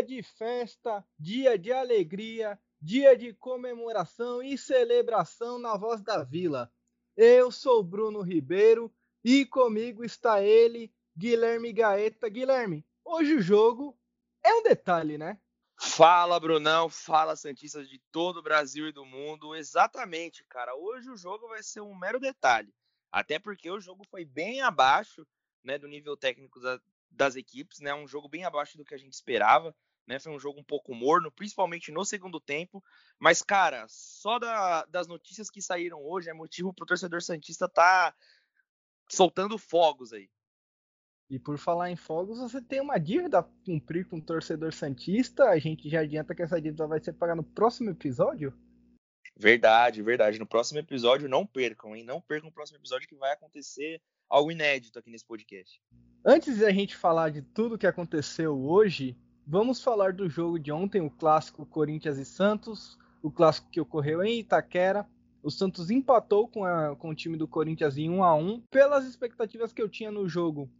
Dia de festa, dia de alegria, dia de comemoração e celebração na voz da vila. Eu sou Bruno Ribeiro e comigo está ele, Guilherme Gaeta. Guilherme, hoje o jogo é um detalhe, né? Fala, Brunão. Fala, Santistas de todo o Brasil e do mundo. Exatamente, cara. Hoje o jogo vai ser um mero detalhe. Até porque o jogo foi bem abaixo né, do nível técnico da, das equipes, né? Um jogo bem abaixo do que a gente esperava. Né, foi um jogo um pouco morno, principalmente no segundo tempo. Mas, cara, só da, das notícias que saíram hoje é motivo para o torcedor Santista tá soltando fogos aí. E por falar em fogos, você tem uma dívida a cumprir com o torcedor Santista. A gente já adianta que essa dívida vai ser paga no próximo episódio. Verdade, verdade. No próximo episódio, não percam, hein? Não percam o próximo episódio que vai acontecer algo inédito aqui nesse podcast. Antes de a gente falar de tudo que aconteceu hoje, vamos falar do jogo de ontem, o clássico Corinthians e Santos, o clássico que ocorreu em Itaquera. O Santos empatou com, a, com o time do Corinthians em 1 a 1 Pelas expectativas que eu tinha no jogo,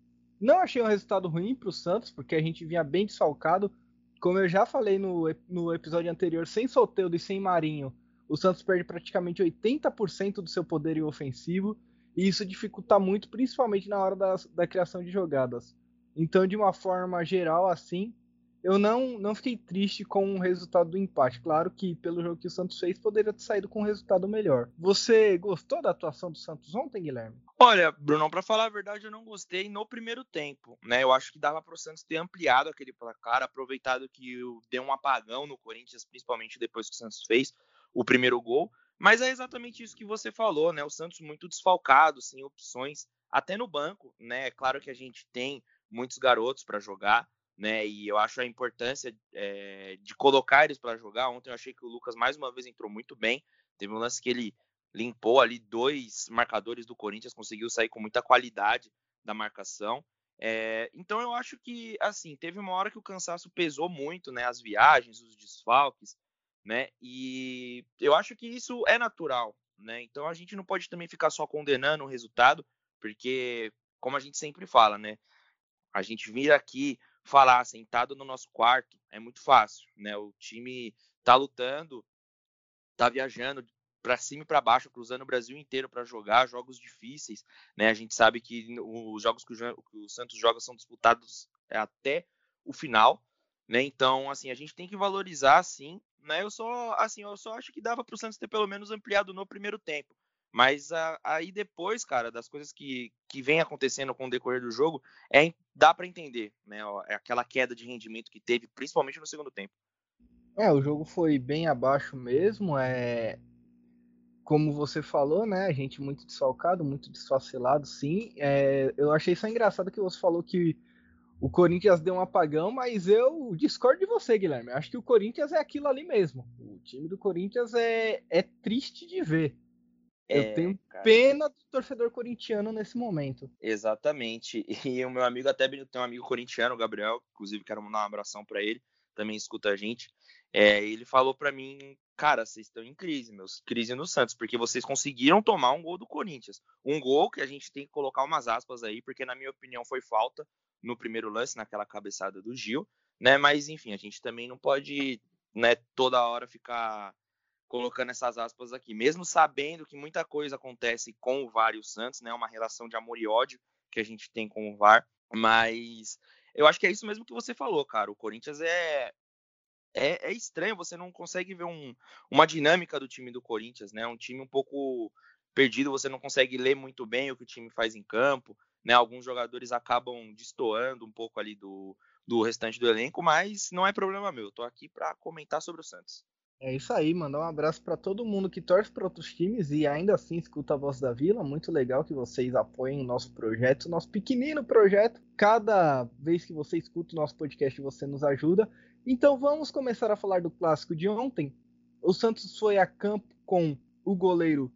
não achei um resultado ruim para o Santos, porque a gente vinha bem desfalcado. Como eu já falei no, no episódio anterior, sem Soteldo e sem Marinho, o Santos perde praticamente 80% do seu poder ofensivo. E isso dificulta muito, principalmente na hora da, da criação de jogadas. Então, de uma forma geral, assim, eu não, não fiquei triste com o resultado do empate. Claro que pelo jogo que o Santos fez, poderia ter saído com um resultado melhor. Você gostou da atuação do Santos ontem, Guilherme? Olha, Bruno, para falar a verdade, eu não gostei no primeiro tempo, né? Eu acho que dava para o Santos ter ampliado aquele placar, aproveitado que deu um apagão no Corinthians, principalmente depois que o Santos fez o primeiro gol. Mas é exatamente isso que você falou, né? O Santos muito desfalcado, sem opções, até no banco, né? É claro que a gente tem muitos garotos para jogar, né? E eu acho a importância é, de colocar eles para jogar. Ontem eu achei que o Lucas mais uma vez entrou muito bem. Teve um lance que ele limpou ali dois marcadores do Corinthians, conseguiu sair com muita qualidade da marcação. É, então eu acho que assim teve uma hora que o cansaço pesou muito, né? As viagens, os desfalques, né? E eu acho que isso é natural, né? Então a gente não pode também ficar só condenando o resultado, porque como a gente sempre fala, né? A gente vir aqui falar sentado no nosso quarto é muito fácil, né? O time tá lutando, tá viajando para cima e para baixo, cruzando o Brasil inteiro para jogar jogos difíceis, né? A gente sabe que os jogos que o, Santos joga são disputados é, até o final, né? Então, assim, a gente tem que valorizar, sim, né? Eu só, assim, eu só acho que dava para o Santos ter pelo menos ampliado no primeiro tempo. Mas a, aí depois, cara, das coisas que, que vem acontecendo com o decorrer do jogo, é, dá para entender, né? É aquela queda de rendimento que teve, principalmente no segundo tempo. É, o jogo foi bem abaixo mesmo. É, como você falou, né? A gente muito desfalcado, muito desfacelado, sim. É, eu achei só engraçado que você falou que o Corinthians deu um apagão, mas eu discordo de você, Guilherme. Eu acho que o Corinthians é aquilo ali mesmo. O time do Corinthians é, é triste de ver. Eu é, tenho cara. pena do torcedor corintiano nesse momento. Exatamente. E o meu amigo até tem um amigo corintiano, o Gabriel, inclusive quero mandar um abração para ele, também escuta a gente. É, ele falou para mim, cara, vocês estão em crise, meus, crise no Santos, porque vocês conseguiram tomar um gol do Corinthians. Um gol que a gente tem que colocar umas aspas aí, porque na minha opinião foi falta no primeiro lance, naquela cabeçada do Gil, né? Mas enfim, a gente também não pode, né, toda hora ficar colocando essas aspas aqui, mesmo sabendo que muita coisa acontece com o VAR e o Santos, né? Uma relação de amor e ódio que a gente tem com o VAR, mas eu acho que é isso mesmo que você falou, cara. O Corinthians é é, é estranho, você não consegue ver um, uma dinâmica do time do Corinthians, né? Um time um pouco perdido, você não consegue ler muito bem o que o time faz em campo, né? Alguns jogadores acabam destoando um pouco ali do, do restante do elenco, mas não é problema meu. Eu tô aqui para comentar sobre o Santos. É isso aí, mandar um abraço para todo mundo que torce para outros times e ainda assim escuta a voz da Vila. Muito legal que vocês apoiem o nosso projeto, nosso pequenino projeto. Cada vez que você escuta o nosso podcast, você nos ajuda. Então vamos começar a falar do clássico de ontem. O Santos foi a campo com o goleiro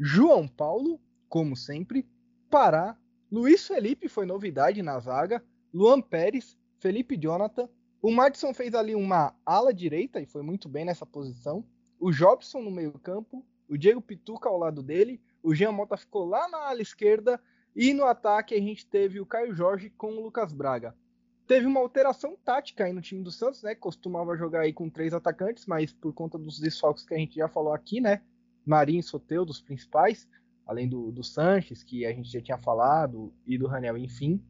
João Paulo, como sempre, Pará, Luiz Felipe foi novidade na zaga, Luan Pérez, Felipe Jonathan, o Madison fez ali uma ala direita e foi muito bem nessa posição. O Jobson no meio-campo, o Diego Pituca ao lado dele, o Jean Mota ficou lá na ala esquerda E no ataque a gente teve o Caio Jorge com o Lucas Braga. Teve uma alteração tática aí no time do Santos, né? Costumava jogar aí com três atacantes, mas por conta dos desfalques que a gente já falou aqui, né? Marinho e Soteu, dos principais, além do, do Sanches, que a gente já tinha falado, e do Raniel, enfim.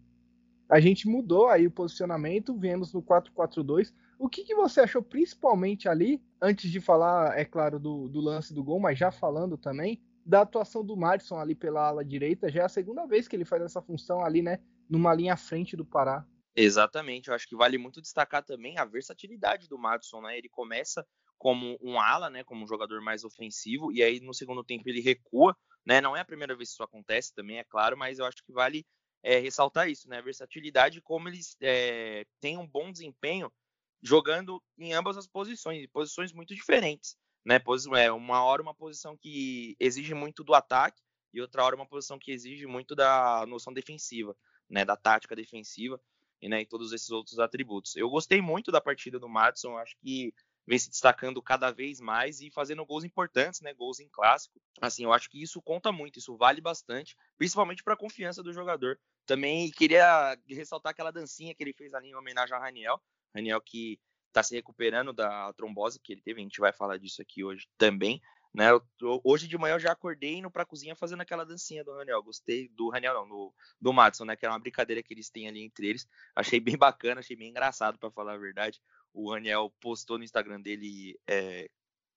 A gente mudou aí o posicionamento, viemos no 4-4-2. O que, que, você achou principalmente ali, antes de falar, é claro, do, do, lance do gol, mas já falando também, da atuação do Madison ali pela ala direita? Já é a segunda vez que ele faz essa função ali, né? Numa linha à frente do Pará. Exatamente, eu acho que vale muito destacar também a versatilidade do Madison, né? Ele começa como um ala, né, como um jogador mais ofensivo, e aí no segundo tempo ele recua, né? Não é a primeira vez que isso acontece também, é claro, mas eu acho que vale é, ressaltar isso, né? A versatilidade, como eles é, têm um bom desempenho jogando em ambas as posições, posições muito diferentes, né? É, uma hora uma posição que exige muito do ataque e outra hora uma posição que exige muito da noção defensiva, né? Da tática defensiva e, né, e todos esses outros atributos. Eu gostei muito da partida do Madison, acho que vem se destacando cada vez mais e fazendo gols importantes, né, gols em clássico. Assim, eu acho que isso conta muito, isso vale bastante, principalmente para a confiança do jogador. Também queria ressaltar aquela dancinha que ele fez ali em homenagem ao Raniel, Raniel que está se recuperando da trombose que ele teve, a gente vai falar disso aqui hoje também. Né? Eu, hoje de manhã eu já acordei indo pra cozinha fazendo aquela dancinha do Raniel. Gostei do Raniel, não, do, do Madison, né? Que é uma brincadeira que eles têm ali entre eles. Achei bem bacana, achei bem engraçado, para falar a verdade. O Raniel postou no Instagram dele é,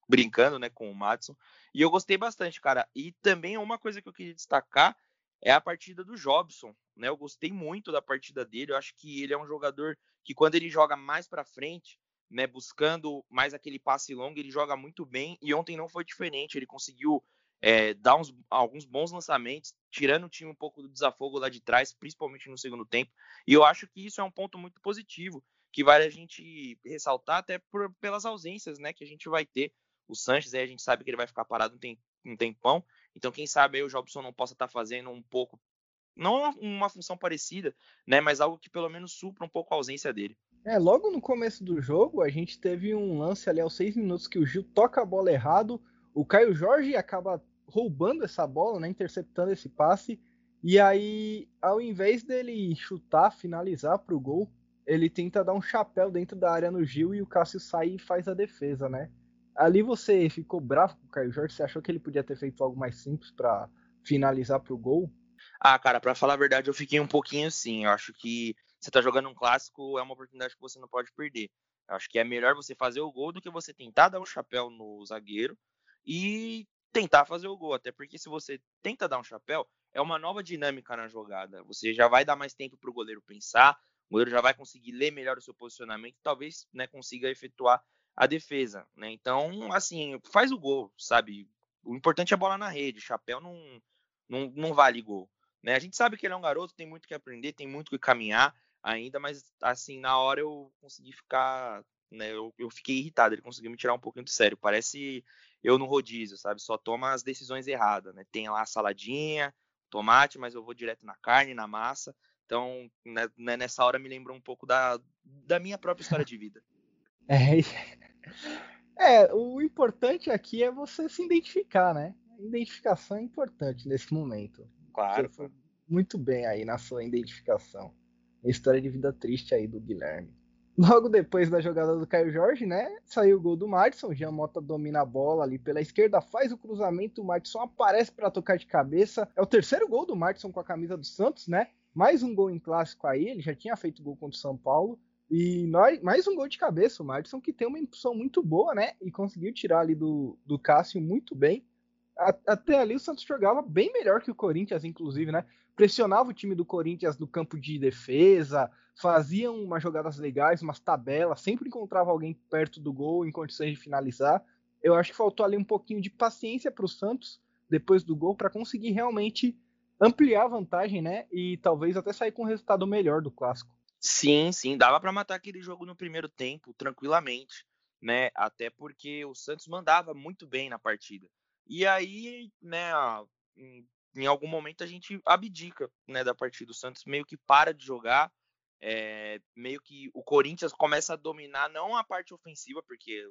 brincando, né, com o Madison. E eu gostei bastante, cara. E também uma coisa que eu queria destacar é a partida do Jobson, né? Eu gostei muito da partida dele. Eu acho que ele é um jogador que quando ele joga mais para frente, né, buscando mais aquele passe longo, ele joga muito bem e ontem não foi diferente. Ele conseguiu é, dar uns, alguns bons lançamentos, tirando o time um pouco do desafogo lá de trás, principalmente no segundo tempo. E eu acho que isso é um ponto muito positivo, que vale a gente ressaltar até por, pelas ausências né, que a gente vai ter. O Sanches, aí a gente sabe que ele vai ficar parado um, tem, tempão, então quem sabe aí o Jobson não possa estar tá fazendo um pouco, não uma função parecida, né, mas algo que pelo menos supra um pouco a ausência dele. É, logo no começo do jogo, a gente teve um lance ali aos seis minutos que o Gil toca a bola errado, o Caio Jorge acaba roubando essa bola, né, interceptando esse passe, e aí, ao invés dele chutar, finalizar para o gol, ele tenta dar um chapéu dentro da área no Gil e o Cássio sai e faz a defesa, né? Ali você ficou bravo com o Caio Jorge? Você achou que ele podia ter feito algo mais simples para finalizar para o gol? Ah, cara, para falar a verdade, eu fiquei um pouquinho assim. Eu acho que você tá jogando um clássico, é uma oportunidade que você não pode perder. Eu acho que é melhor você fazer o gol do que você tentar dar um chapéu no zagueiro e tentar fazer o gol. Até porque se você tenta dar um chapéu, é uma nova dinâmica na jogada. Você já vai dar mais tempo para o goleiro pensar, o goleiro já vai conseguir ler melhor o seu posicionamento e talvez né, consiga efetuar a defesa. Né? Então, assim, faz o gol, sabe? O importante é a bola na rede, chapéu não, não, não vale gol. Né? A gente sabe que ele é um garoto, tem muito que aprender, tem muito que caminhar ainda, mas assim, na hora eu consegui ficar, né, eu, eu fiquei irritado, ele conseguiu me tirar um pouquinho do sério, parece eu no rodízio, sabe, só toma as decisões erradas, né, tem lá a saladinha, tomate, mas eu vou direto na carne, na massa, então né, né nessa hora me lembrou um pouco da, da minha própria história de vida. É, é, o importante aqui é você se identificar, né, a identificação é importante nesse momento. Claro. Você muito bem aí na sua identificação história de vida triste aí do Guilherme. Logo depois da jogada do Caio Jorge, né? Saiu o gol do Madison. Jean Mota domina a bola ali pela esquerda, faz o cruzamento. O Madison aparece para tocar de cabeça. É o terceiro gol do Madison com a camisa do Santos, né? Mais um gol em clássico aí. Ele já tinha feito gol contra o São Paulo. E nós, mais um gol de cabeça. O Madison que tem uma impulsão muito boa, né? E conseguiu tirar ali do, do Cássio muito bem. Até ali o Santos jogava bem melhor que o Corinthians, inclusive, né? pressionava o time do Corinthians no campo de defesa, faziam umas jogadas legais, umas tabelas, sempre encontrava alguém perto do gol em condições de finalizar. Eu acho que faltou ali um pouquinho de paciência para o Santos depois do gol para conseguir realmente ampliar a vantagem, né? E talvez até sair com um resultado melhor do clássico. Sim, sim, dava para matar aquele jogo no primeiro tempo tranquilamente, né? Até porque o Santos mandava muito bem na partida. E aí, né, em algum momento a gente abdica né, da partida. O Santos meio que para de jogar, é, meio que o Corinthians começa a dominar não a parte ofensiva, porque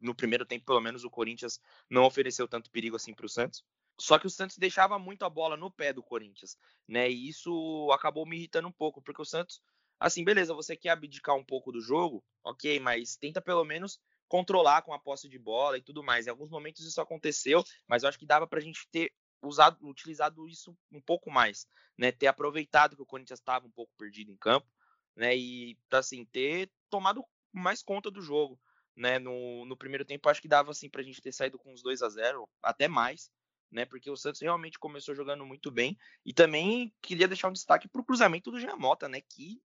no primeiro tempo, pelo menos, o Corinthians não ofereceu tanto perigo assim para o Santos. Só que o Santos deixava muito a bola no pé do Corinthians, né? E isso acabou me irritando um pouco, porque o Santos, assim, beleza, você quer abdicar um pouco do jogo, ok, mas tenta pelo menos controlar com a posse de bola e tudo mais. Em alguns momentos isso aconteceu, mas eu acho que dava pra gente ter usado, utilizado isso um pouco mais, né? Ter aproveitado que o Corinthians estava um pouco perdido em campo, né? E assim ter tomado mais conta do jogo, né? No, no primeiro tempo acho que dava assim para a gente ter saído com uns 2 a 0 até mais, né? Porque o Santos realmente começou jogando muito bem e também queria deixar um destaque para o cruzamento do Giamota, né? Que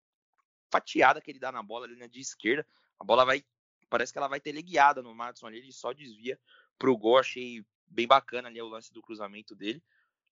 fatiada que ele dá na bola ali na de esquerda, a bola vai parece que ela vai ter guiada no Madison ali, ele só desvia pro gol, achei bem bacana ali o lance do cruzamento dele,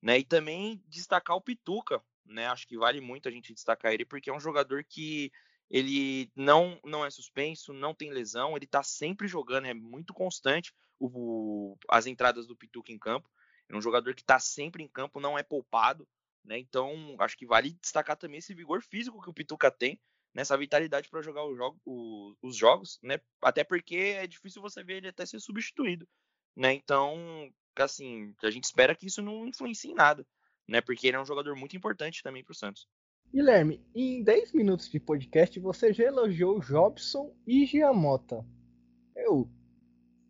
né? E também destacar o Pituca, né? Acho que vale muito a gente destacar ele porque é um jogador que ele não não é suspenso, não tem lesão, ele tá sempre jogando, é muito constante o, as entradas do Pituca em campo. É um jogador que tá sempre em campo, não é poupado, né? Então, acho que vale destacar também esse vigor físico que o Pituca tem, nessa vitalidade para jogar jogo, o, os jogos, né? Até porque é difícil você ver ele até ser substituído, né? Então, assim, a gente espera que isso não influencie em nada, né? Porque ele é um jogador muito importante também para o Santos. Guilherme, em 10 minutos de podcast você já elogiou Jobson e Giamota. Eu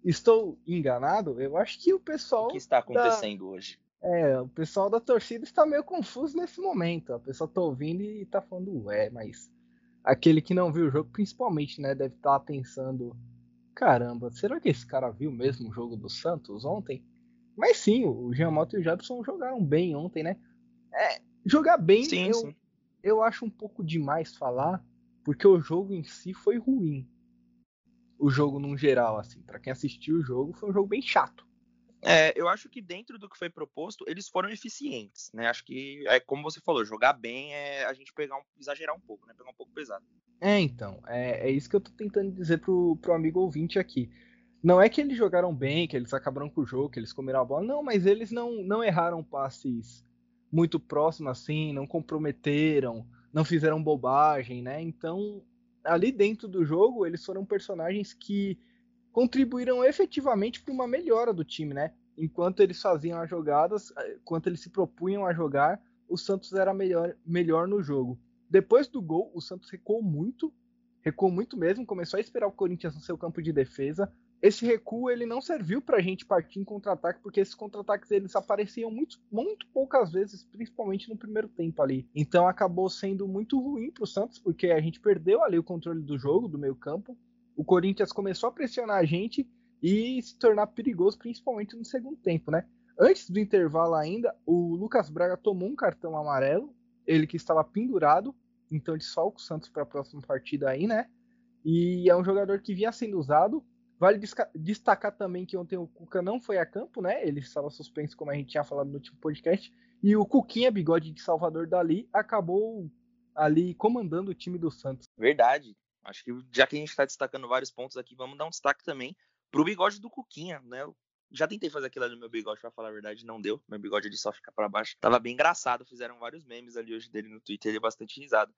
estou enganado? Eu acho que o pessoal. O que está acontecendo da... hoje? É, o pessoal da torcida está meio confuso nesse momento. A pessoa está ouvindo e está falando, ué, mas aquele que não viu o jogo, principalmente, né, deve estar tá pensando caramba, será que esse cara viu mesmo o jogo do Santos ontem? Mas sim, o Giamotto e o Jadson jogaram bem ontem, né? É, jogar bem, sim, eu, sim. eu acho um pouco demais falar, porque o jogo em si foi ruim. O jogo num geral, assim, para quem assistiu o jogo, foi um jogo bem chato. É, eu acho que dentro do que foi proposto, eles foram eficientes, né? Acho que, é como você falou, jogar bem é a gente pegar um, exagerar um pouco, né? Pegar um pouco pesado. É, então, é, é isso que eu tô tentando dizer pro, pro amigo ouvinte aqui. Não é que eles jogaram bem, que eles acabaram com o jogo, que eles comeram a bola, não, mas eles não, não erraram passes muito próximos assim, não comprometeram, não fizeram bobagem, né? Então, ali dentro do jogo, eles foram personagens que contribuíram efetivamente para uma melhora do time, né? Enquanto eles faziam as jogadas, eh, enquanto eles se propunham a jogar, o Santos era melhor, melhor no jogo. Depois do gol, o Santos recuou muito, recuou muito mesmo, começou a esperar o Corinthians no seu campo de defesa. Esse recuo ele não serviu para a gente partir em contra-ataque, porque esses contra-ataques eles apareciam muito, muito poucas vezes, principalmente no primeiro tempo ali. Então acabou sendo muito ruim para o Santos, porque a gente perdeu ali o controle do jogo, do meio campo o Corinthians começou a pressionar a gente e se tornar perigoso, principalmente no segundo tempo, né? Antes do intervalo ainda, o Lucas Braga tomou um cartão amarelo, ele que estava pendurado, então desfalca o Santos para a próxima partida aí, né? E é um jogador que vinha sendo usado. Vale destacar também que ontem o Cuca não foi a campo, né? Ele estava suspenso, como a gente tinha falado no último podcast. E o Cuquinha, bigode de Salvador Dali, acabou ali comandando o time do Santos. Verdade. Acho que já que a gente está destacando vários pontos aqui, vamos dar um destaque também pro bigode do Cuquinha, né? Eu já tentei fazer aquilo ali no meu bigode, pra falar a verdade, não deu. Meu bigode ele só fica para baixo. Tava bem engraçado, fizeram vários memes ali hoje dele no Twitter, ele é bastante risado.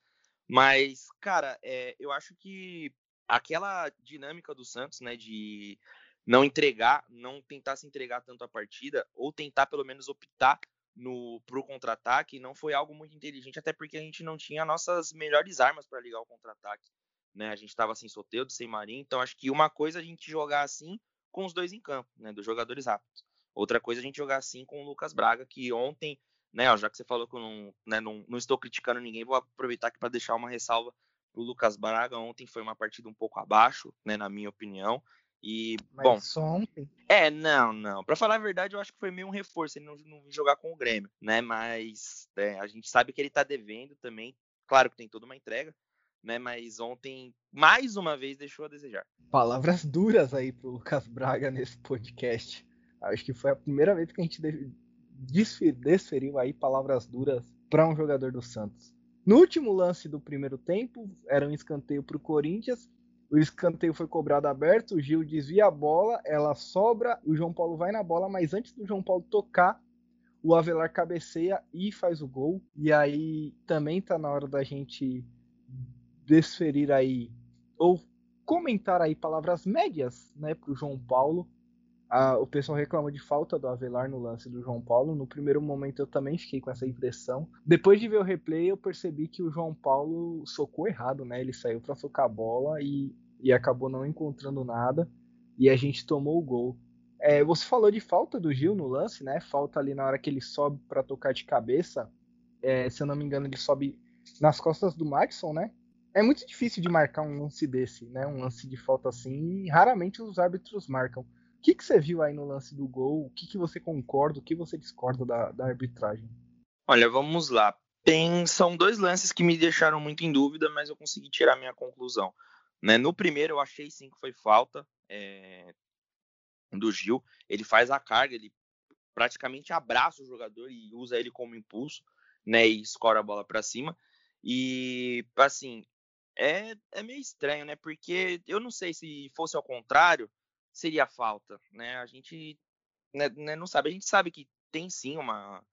Mas, cara, é, eu acho que aquela dinâmica do Santos, né, de não entregar, não tentar se entregar tanto a partida, ou tentar pelo menos optar no pro contra-ataque, não foi algo muito inteligente, até porque a gente não tinha nossas melhores armas para ligar o contra-ataque né? A gente estava sem Soteldo, sem Marinho, então acho que uma coisa a gente jogar assim com os dois em campo, né? Dos jogadores rápidos. Outra coisa a gente jogar assim com o Lucas Braga, que ontem, né? Ó, já que você falou que eu não, né, não, não estou criticando ninguém, vou aproveitar aqui para deixar uma ressalva o Lucas Braga. Ontem foi uma partida um pouco abaixo, né? Na minha opinião. E, Mas bom. Só ontem. É, não, não. Para falar a verdade, eu acho que foi meio um reforço ele não, não jogar com o Grêmio, né? Mas é, a gente sabe que ele tá devendo também. Claro que tem toda uma entrega, né? Mas ontem, mais uma vez, deixou a desejar. Palavras duras aí pro Lucas Braga nesse podcast. Acho que foi a primeira vez que a gente desferiu aí palavras duras para um jogador do Santos. No último lance do primeiro tempo, era um escanteio para o Corinthians. O escanteio foi cobrado aberto, o Gil desvia a bola, ela sobra, o João Paulo vai na bola, mas antes do João Paulo tocar, o Avelar cabeceia e faz o gol. E aí também tá na hora da gente desferir aí ou comentar aí palavras médias, né, o João Paulo, a, o pessoal reclama de falta do Avelar no lance do João Paulo. No primeiro momento eu também fiquei com essa impressão. Depois de ver o replay, eu percebi que o João Paulo socou errado, né? Ele saiu para socar a bola e, e acabou não encontrando nada. E a gente tomou o gol. É, você falou de falta do Gil no lance, né? Falta ali na hora que ele sobe para tocar de cabeça. É, se eu não me engano, ele sobe nas costas do Madison, né? É muito difícil de marcar um lance desse, né? Um lance de falta assim. Raramente os árbitros marcam que, que você viu aí no lance do gol? O que, que você concorda, o que você discorda da, da arbitragem? Olha, vamos lá. Tem, são dois lances que me deixaram muito em dúvida, mas eu consegui tirar minha conclusão. Né? No primeiro, eu achei sim que foi falta é, do Gil. Ele faz a carga, ele praticamente abraça o jogador e usa ele como impulso, né? E escora a bola para cima. E, assim, é, é meio estranho, né? Porque eu não sei se fosse ao contrário, seria falta, né? A gente né, né, não sabe, a gente sabe que tem sim uma,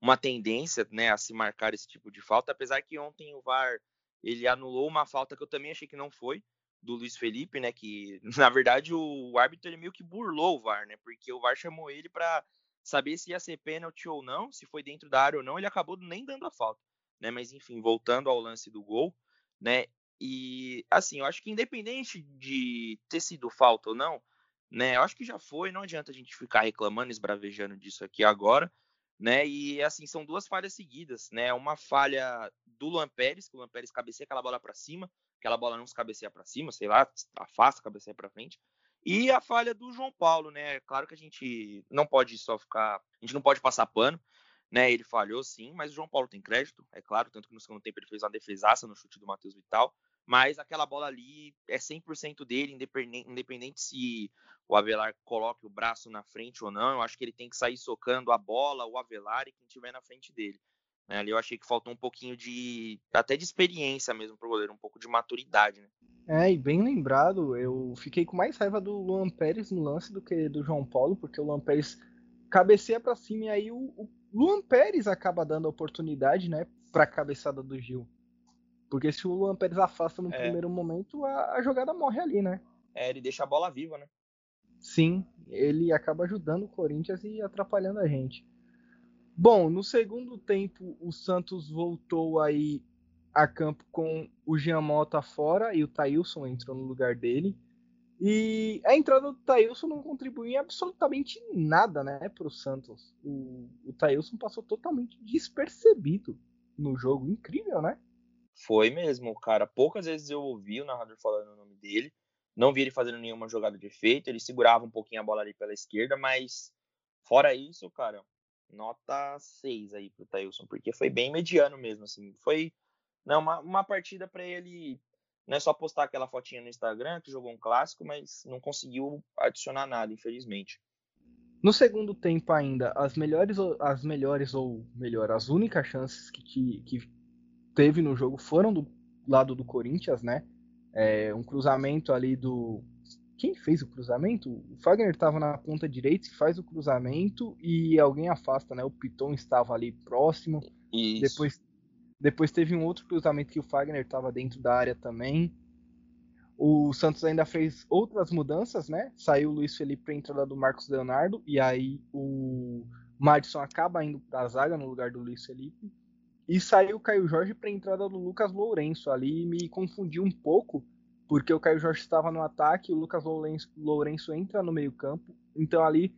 uma tendência, né, a se marcar esse tipo de falta, apesar que ontem o VAR ele anulou uma falta que eu também achei que não foi do Luiz Felipe, né, que na verdade o árbitro ele meio que burlou o VAR, né? Porque o VAR chamou ele para saber se ia ser pênalti ou não, se foi dentro da área ou não, ele acabou nem dando a falta, né? Mas enfim, voltando ao lance do gol, né? E assim, eu acho que independente de ter sido falta ou não, né? Eu acho que já foi, não adianta a gente ficar reclamando, esbravejando disso aqui agora, né? E assim, são duas falhas seguidas, né? Uma falha do Luan Pérez, que o Luan Pérez cabeceia aquela bola para cima, aquela bola não se cabeceia para cima, sei lá, afasta, cabeceia para frente. E a falha do João Paulo, né? Claro que a gente não pode só ficar, a gente não pode passar pano, né? Ele falhou sim, mas o João Paulo tem crédito, é claro, tanto que no segundo tempo ele fez uma defesaça no chute do Matheus Vital, mas aquela bola ali é 100% dele, independente, independente se o Avelar coloque o braço na frente ou não. Eu acho que ele tem que sair socando a bola, o Avelar e quem estiver na frente dele. Né? Ali eu achei que faltou um pouquinho de. até de experiência mesmo pro goleiro, um pouco de maturidade. Né? É, e bem lembrado, eu fiquei com mais raiva do Luan Pérez no lance do que do João Paulo, porque o Luan Pérez cabeceia para cima e aí o, o Luan Pérez acaba dando a oportunidade, né, pra cabeçada do Gil. Porque se o Luan Pérez afasta no é. primeiro momento, a, a, jogada morre ali, né? É, ele deixa a bola viva, né? Sim, ele acaba ajudando o Corinthians e atrapalhando a gente. Bom, no segundo tempo, o Santos voltou aí a campo com o Jean Mota fora e o Thailson entrou no lugar dele. E a entrada do Thailson não contribuiu em absolutamente nada né, para o Santos. O, o Thailson passou totalmente despercebido no jogo. Incrível, né? Foi mesmo, cara. Poucas vezes eu ouvi o narrador falando o nome dele. Não vi ele fazendo nenhuma jogada de efeito. Ele segurava um pouquinho a bola ali pela esquerda, mas fora isso, cara, nota 6 aí pro Tailson, porque foi bem mediano mesmo, assim. Foi né, uma, uma partida para ele não é só postar aquela fotinha no Instagram que jogou um clássico, mas não conseguiu adicionar nada, infelizmente. No segundo tempo ainda, as melhores, as melhores ou melhor, as únicas chances que, que, que teve no jogo foram do lado do Corinthians, né? É, um cruzamento ali do. Quem fez o cruzamento? O Fagner estava na ponta direita e faz o cruzamento e alguém afasta, né? O Piton estava ali próximo. Isso. Depois, depois teve um outro cruzamento que o Fagner estava dentro da área também. O Santos ainda fez outras mudanças, né? Saiu o Luiz Felipe para a entrada do Marcos Leonardo e aí o Madison acaba indo para a zaga no lugar do Luiz Felipe. E saiu o Caio Jorge para a entrada do Lucas Lourenço. Ali me confundiu um pouco, porque o Caio Jorge estava no ataque, o Lucas Lourenço, Lourenço entra no meio-campo. Então ali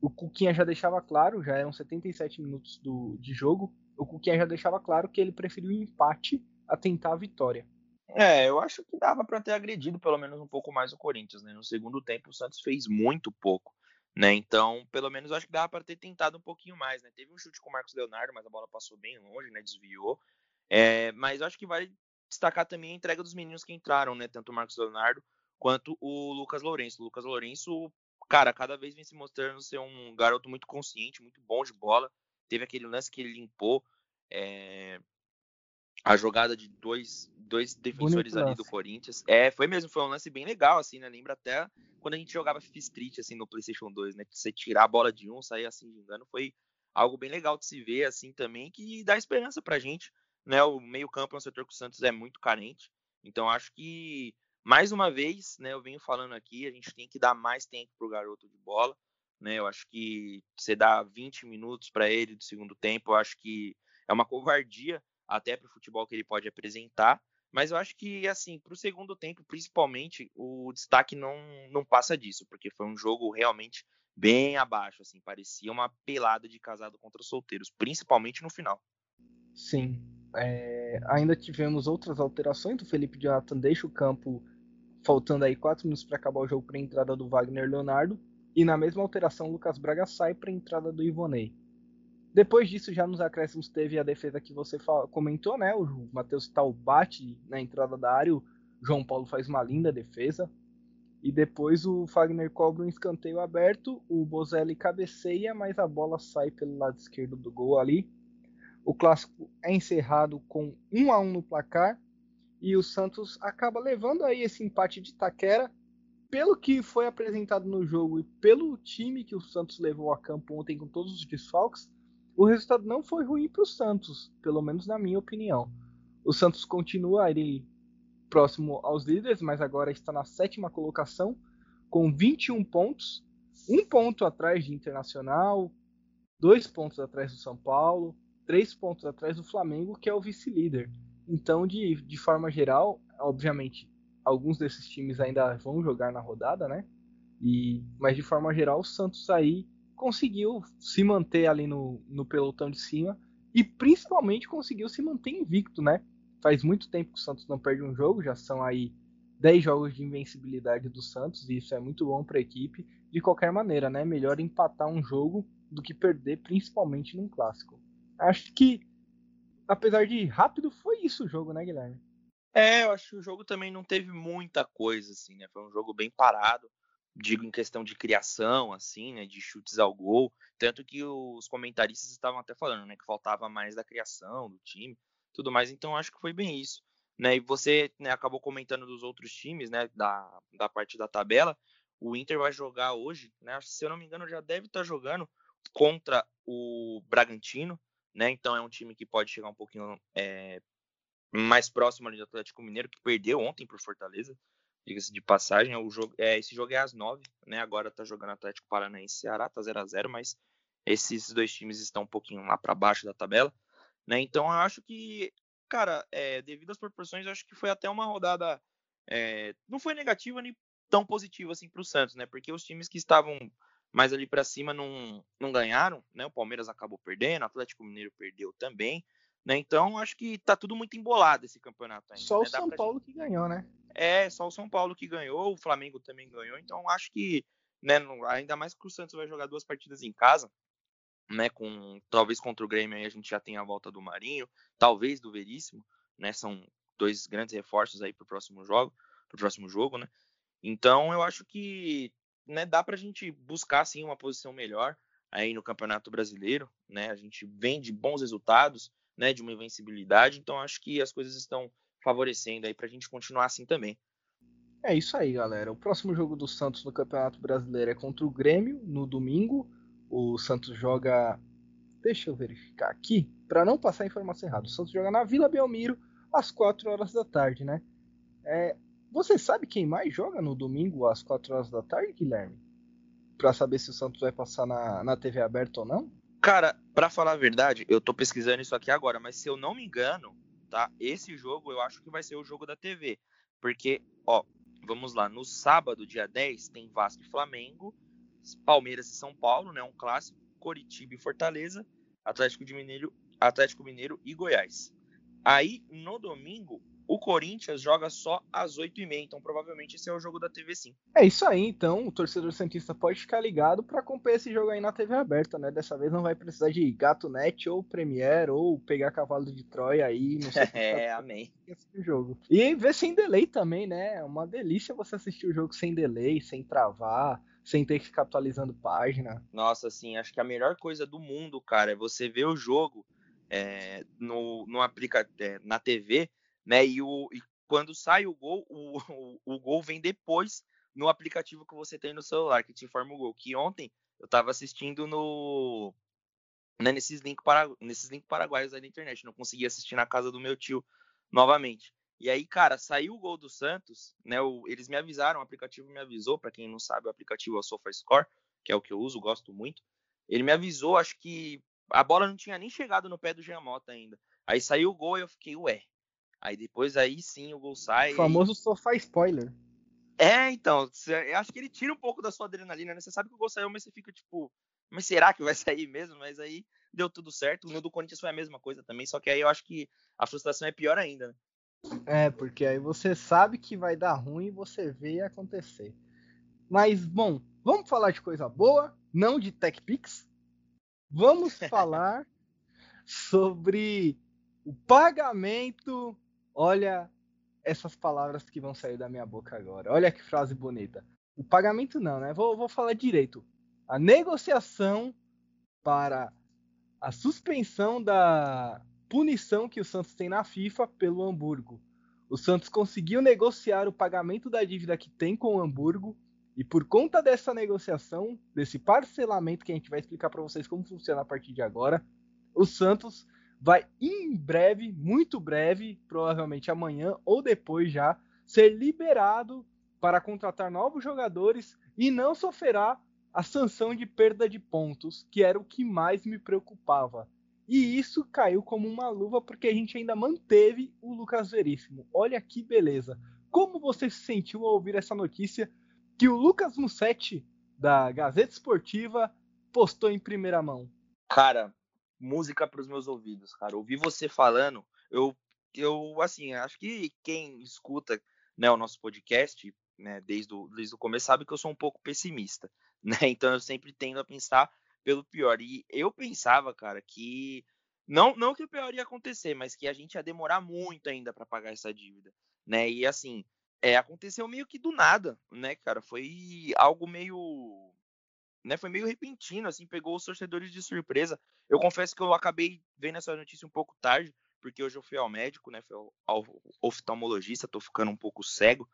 o Cuquinha já deixava claro, já eram 77 minutos do, de jogo, o Cuquinha já deixava claro que ele preferiu o empate a tentar a vitória. É, eu acho que dava para ter agredido pelo menos um pouco mais o Corinthians, né? No segundo tempo o Santos fez muito pouco. Né? Então, pelo menos acho que dava para ter tentado um pouquinho mais, né? Teve um chute com o Marcos Leonardo, mas a bola passou bem longe, né? Desviou. É, mas acho que vale destacar também a entrega dos meninos que entraram, né? Tanto o Marcos Leonardo quanto o Lucas Lourenço. O Lucas Lourenço, cara, cada vez vem se mostrando ser um garoto muito consciente, muito bom de bola. Teve aquele lance que ele limpou é, a jogada de dois, dois defensores Bonito ali do Corinthians. É, foi mesmo, foi um lance bem legal, assim, né? Lembra até quando a gente jogava FIFA Street, assim, no PlayStation 2, né? Você tirar a bola de um, sair assim de engano, foi algo bem legal de se ver, assim, também, que dá esperança pra gente, né? O meio-campo é um setor que o Santos é muito carente, então acho que mais uma vez, né, eu venho falando aqui, a gente tem que dar mais tempo pro garoto de bola, né? Eu acho que você dá 20 minutos para ele do segundo tempo, eu acho que é uma covardia até para o futebol que ele pode apresentar. Mas eu acho que, assim, para o segundo tempo, principalmente, o destaque não, não passa disso, porque foi um jogo realmente bem abaixo, assim, parecia uma pelada de casado contra solteiros, principalmente no final. Sim. É, ainda tivemos outras alterações. O Felipe Jonathan deixa o campo faltando aí quatro minutos para acabar o jogo para a entrada do Wagner Leonardo. E na mesma alteração, o Lucas Braga sai para a entrada do Ivonei. Depois disso, já nos acréscimos teve a defesa que você comentou, né? O Matheus Tal bate na entrada da área, o João Paulo faz uma linda defesa. E depois o Fagner cobra um escanteio aberto, o Bozelli cabeceia, mas a bola sai pelo lado esquerdo do gol ali. O clássico é encerrado com 1 a 1 no placar e o Santos acaba levando aí esse empate de Taquera. Pelo que foi apresentado no jogo e pelo time que o Santos levou a campo ontem com todos os desfalques, o resultado não foi ruim para o Santos, pelo menos na minha opinião. O Santos continua ali próximo aos líderes, mas agora está na sétima colocação, com 21 pontos, um ponto atrás de Internacional, dois pontos atrás do São Paulo, três pontos atrás do Flamengo, que é o vice-líder. Então, de, de forma geral, obviamente, alguns desses times ainda vão jogar na rodada, né? E, mas de forma geral, o Santos aí conseguiu se manter ali no, no pelotão de cima e principalmente conseguiu se manter invicto, né? Faz muito tempo que o Santos não perde um jogo, já são aí 10 jogos de invencibilidade do Santos e isso é muito bom para a equipe. De qualquer maneira, né? Melhor empatar um jogo do que perder, principalmente num clássico. Acho que, apesar de rápido, foi isso o jogo, né, Guilherme? É, eu acho que o jogo também não teve muita coisa, assim, né? Foi um jogo bem parado digo em questão de criação, assim, né, de chutes ao gol, tanto que os comentaristas estavam até falando, né, que faltava mais da criação do time, tudo mais, então acho que foi bem isso, né, e você né, acabou comentando dos outros times, né, da, da parte da tabela, o Inter vai jogar hoje, né, se eu não me engano já deve estar jogando contra o Bragantino, né, então é um time que pode chegar um pouquinho é, mais próximo ali do Atlético Mineiro, que perdeu ontem para Fortaleza, diga-se de passagem. O jogo, é, esse jogo é às 9, né? Agora tá jogando Atlético Paranaense e Ceará, tá 0 a 0 mas esses dois times estão um pouquinho lá para baixo da tabela, né? Então eu acho que, cara, é, devido às proporções, eu acho que foi até uma rodada. É, não foi negativa nem tão positiva assim para o Santos, né? Porque os times que estavam mais ali para cima não, não ganharam, né? O Palmeiras acabou perdendo, o Atlético Mineiro perdeu também, né? Então acho que tá tudo muito embolado esse campeonato ainda. Só né? o São Paulo gente... que ganhou, né? É, só o São Paulo que ganhou, o Flamengo também ganhou, então acho que, né, ainda mais que o Santos vai jogar duas partidas em casa, né, com talvez contra o Grêmio aí a gente já tem a volta do Marinho, talvez do Veríssimo, né, são dois grandes reforços aí pro próximo jogo, pro próximo jogo, né? Então eu acho que, né, dá pra gente buscar sim uma posição melhor aí no Campeonato Brasileiro, né? A gente vem de bons resultados, né, de uma invencibilidade, então acho que as coisas estão favorecendo aí para a gente continuar assim também. É isso aí, galera. O próximo jogo do Santos no Campeonato Brasileiro é contra o Grêmio no domingo. O Santos joga. Deixa eu verificar aqui, para não passar a informação errada. O Santos joga na Vila Belmiro às 4 horas da tarde, né? É... Você sabe quem mais joga no domingo às 4 horas da tarde, Guilherme? Para saber se o Santos vai passar na, na TV aberta ou não? Cara, para falar a verdade, eu tô pesquisando isso aqui agora, mas se eu não me engano, tá? Esse jogo eu acho que vai ser o jogo da TV, porque, ó, vamos lá, no sábado, dia 10, tem Vasco e Flamengo, Palmeiras e São Paulo, né, um clássico, Coritiba e Fortaleza, Atlético de Mineiro, Atlético Mineiro e Goiás. Aí, no domingo, o Corinthians joga só às 8h30, então provavelmente esse é o jogo da TV sim. É isso aí, então o torcedor Santista pode ficar ligado para acompanhar esse jogo aí na TV aberta, né? Dessa vez não vai precisar de Gato Net ou Premiere ou pegar cavalo de Troia aí, não sei. é, tá... amém. Jogo. E ver sem delay também, né? É uma delícia você assistir o jogo sem delay, sem travar sem ter que ficar atualizando página. Nossa, assim, acho que a melhor coisa do mundo, cara, é você ver o jogo é, no, no aplica é, na TV né? E, o, e quando sai o gol, o, o, o, gol vem depois no aplicativo que você tem no celular, que te informa o gol. Que ontem eu estava assistindo no. Né, nesses links para, nesses link paraguaios aí da internet. Não consegui assistir na casa do meu tio novamente. E aí, cara, saiu o gol do Santos, né? O, eles me avisaram, o aplicativo me avisou, para quem não sabe, o aplicativo é o SofaScore, que é o que eu uso, gosto muito. Ele me avisou, acho que a bola não tinha nem chegado no pé do Giamota ainda. Aí saiu o gol e eu fiquei, ué. Aí depois aí sim o gol sai. O famoso sofá spoiler. É, então, eu acho que ele tira um pouco da sua adrenalina, né? Você sabe que o gol saiu, mas você fica tipo, mas será que vai sair mesmo? Mas aí deu tudo certo. No do Corinthians foi a mesma coisa também, só que aí eu acho que a frustração é pior ainda, né? É, porque aí você sabe que vai dar ruim e você vê acontecer. Mas, bom, vamos falar de coisa boa, não de TechPix. Vamos falar sobre o pagamento. Olha essas palavras que vão sair da minha boca agora. Olha que frase bonita. O pagamento não, né? Vou, vou falar direito. A negociação para a suspensão da punição que o Santos tem na FIFA pelo Hamburgo. O Santos conseguiu negociar o pagamento da dívida que tem com o Hamburgo e por conta dessa negociação, desse parcelamento que a gente vai explicar para vocês como funciona a partir de agora, o Santos vai em breve, muito breve, provavelmente amanhã ou depois já, ser liberado para contratar novos jogadores e não sofrerá a sanção de perda de pontos, que era o que mais me preocupava. E isso caiu como uma luva porque a gente ainda manteve o Lucas Veríssimo. Olha que beleza. Como você se sentiu ao ouvir essa notícia que o Lucas Mussetti, da Gazeta Esportiva, postou em primeira mão? Cara, música para os meus ouvidos, cara. Ouvir você falando, eu, eu assim, acho que quem escuta né, o nosso podcast, né, desde o, desde o começo, sabe que eu sou um pouco pessimista, né? Então eu sempre tendo a pensar pelo pior. E eu pensava, cara, que não, não que o pior ia acontecer, mas que a gente ia demorar muito ainda para pagar essa dívida, né? E assim, é, aconteceu meio que do nada, né, cara? Foi algo meio, né? Foi meio repentino, assim, pegou os torcedores de surpresa. Eu confesso que eu acabei vendo essa notícia um pouco tarde, porque hoje eu fui ao médico, né? Fui ao oftalmologista, tô ficando um pouco cego,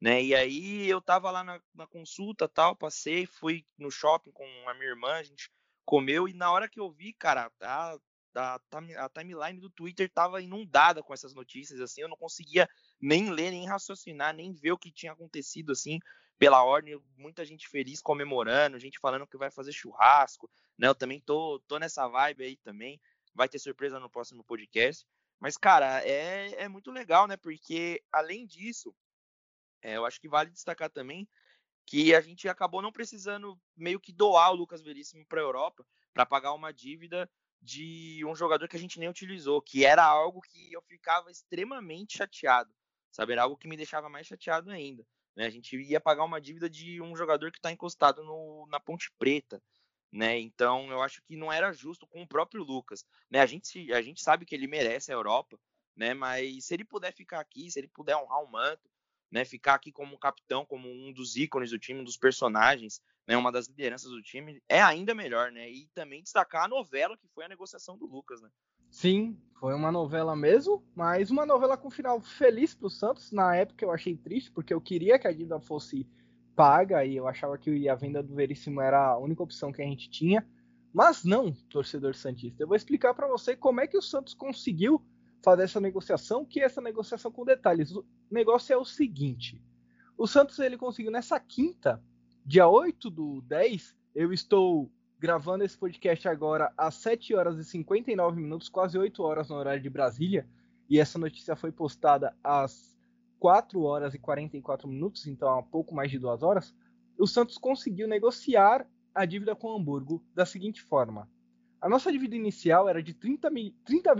né? E aí eu tava lá na, na, consulta, tal, passei, fui no shopping com a minha irmã, a gente comeu e na hora que eu vi, cara, a, a, a timeline do Twitter tava inundada com essas notícias, assim, eu não conseguia nem ler, nem raciocinar, nem ver o que tinha acontecido, assim, pela ordem, muita gente feliz comemorando, gente falando que vai fazer churrasco, né? Eu também tô, tô nessa vibe aí também, vai ter surpresa no próximo podcast. Mas, cara, é, é muito legal, né? Porque, além disso, é, eu acho que vale destacar também que a gente acabou não precisando meio que doar o Lucas Veríssimo para a Europa para pagar uma dívida de um jogador que a gente nem utilizou, que era algo que eu ficava extremamente chateado, sabe? Era algo que me deixava mais chateado ainda. Né? A gente ia pagar uma dívida de um jogador que está encostado no, na Ponte Preta. Né? Então eu acho que não era justo com o próprio Lucas. Né? A, gente, a gente sabe que ele merece a Europa, né? mas se ele puder ficar aqui, se ele puder honrar o manto, né, ficar aqui como capitão, como um dos ícones do time, um dos personagens, né, uma das lideranças do time, é ainda melhor, né? E também destacar a novela que foi a negociação do Lucas, né? Sim, foi uma novela mesmo, mas uma novela com final feliz para o Santos. Na época eu achei triste, porque eu queria que a dívida fosse paga e eu achava que a venda do Veríssimo era a única opção que a gente tinha. Mas não, torcedor Santista. Eu vou explicar para você como é que o Santos conseguiu fazer essa negociação, que é essa negociação com detalhes. O negócio é o seguinte: o Santos ele conseguiu nessa quinta, dia 8 do 10, eu estou gravando esse podcast agora às 7 horas e 59 minutos, quase 8 horas no horário de Brasília, e essa notícia foi postada às 4 horas e 44 minutos, então há pouco mais de 2 horas. O Santos conseguiu negociar a dívida com o Hamburgo da seguinte forma: a nossa dívida inicial era de 30,8 30,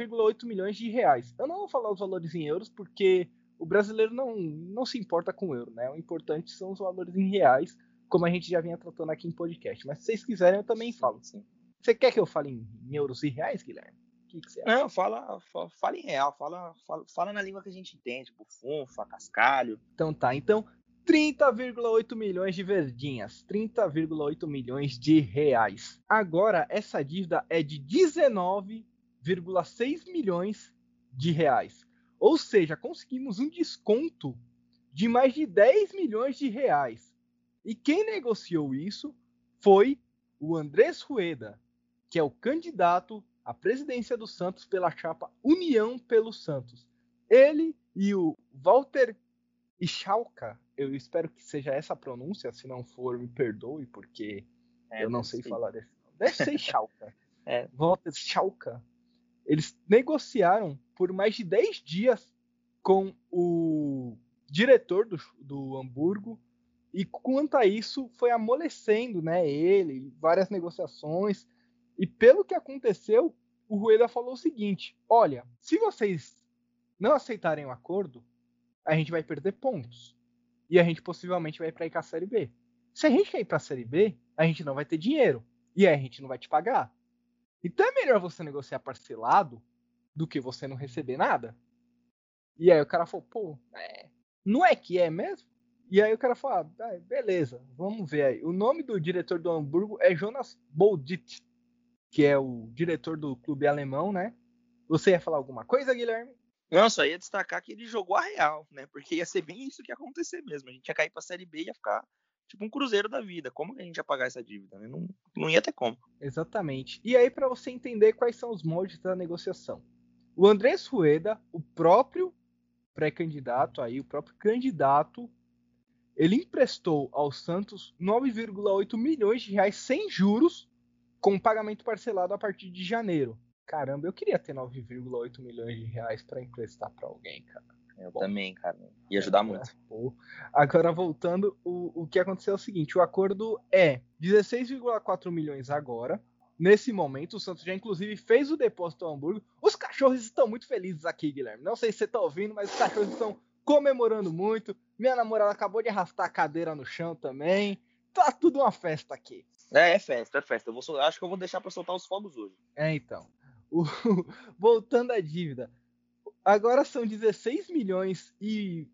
milhões de reais. Eu não vou falar os valores em euros porque o brasileiro não, não se importa com euro, né? O importante são os valores em reais, como a gente já vinha tratando aqui em podcast. Mas se vocês quiserem, eu também falo. Sim. Você quer que eu fale em euros e reais, Guilherme? Que, que você acha? Não, fala, fala, fala em real, fala, fala, fala na língua que a gente entende, bufunfa, cascalho. Então tá, então 30,8 milhões de verdinhas, 30,8 milhões de reais. Agora essa dívida é de 19,6 milhões de reais. Ou seja, conseguimos um desconto de mais de 10 milhões de reais. E quem negociou isso foi o Andrés Rueda, que é o candidato à presidência do Santos pela chapa União pelo Santos. Ele e o Walter Ichalka, eu espero que seja essa a pronúncia, se não for, me perdoe, porque é, eu não sei, sei, falar desse nome. Deve ser Ichalka. é. Walter Ichalka. Eles negociaram por mais de 10 dias com o diretor do, do Hamburgo e quanto a isso foi amolecendo, né, ele, várias negociações. E pelo que aconteceu, o Rueda falou o seguinte: "Olha, se vocês não aceitarem o acordo, a gente vai perder pontos. E a gente possivelmente vai para ir para a Série B. Se a gente quer ir para a Série B, a gente não vai ter dinheiro. E aí a gente não vai te pagar. Então é melhor você negociar parcelado do que você não receber nada. E aí o cara falou, pô, é, não é que é mesmo? E aí o cara falou, ah, beleza, vamos ver aí. O nome do diretor do Hamburgo é Jonas Boldit, que é o diretor do clube alemão, né? Você ia falar alguma coisa, Guilherme? Não, só ia destacar que ele jogou a real, né? Porque ia ser bem isso que ia acontecer mesmo. A gente ia cair pra Série B e ia ficar tipo um cruzeiro da vida. Como que a gente ia pagar essa dívida? Né? Não, não ia ter como. Exatamente. E aí, para você entender quais são os moldes da negociação. O Andrés Rueda, o próprio pré-candidato aí, o próprio candidato, ele emprestou ao Santos 9,8 milhões de reais sem juros, com pagamento parcelado a partir de janeiro. Caramba, eu queria ter 9,8 milhões de reais para emprestar para alguém, cara. Eu Bom, também, cara. Ia ajudar muito. Pô. Agora, voltando, o, o que aconteceu é o seguinte: o acordo é 16,4 milhões agora. Nesse momento, o Santos já inclusive fez o depósito ao Hamburgo. Os cachorros estão muito felizes aqui, Guilherme. Não sei se você está ouvindo, mas os cachorros estão comemorando muito. Minha namorada acabou de arrastar a cadeira no chão também. Tá tudo uma festa aqui. É, é festa, é festa. Eu vou, acho que eu vou deixar para soltar os fogos hoje. É, então. O, voltando à dívida. Agora são 16 milhões e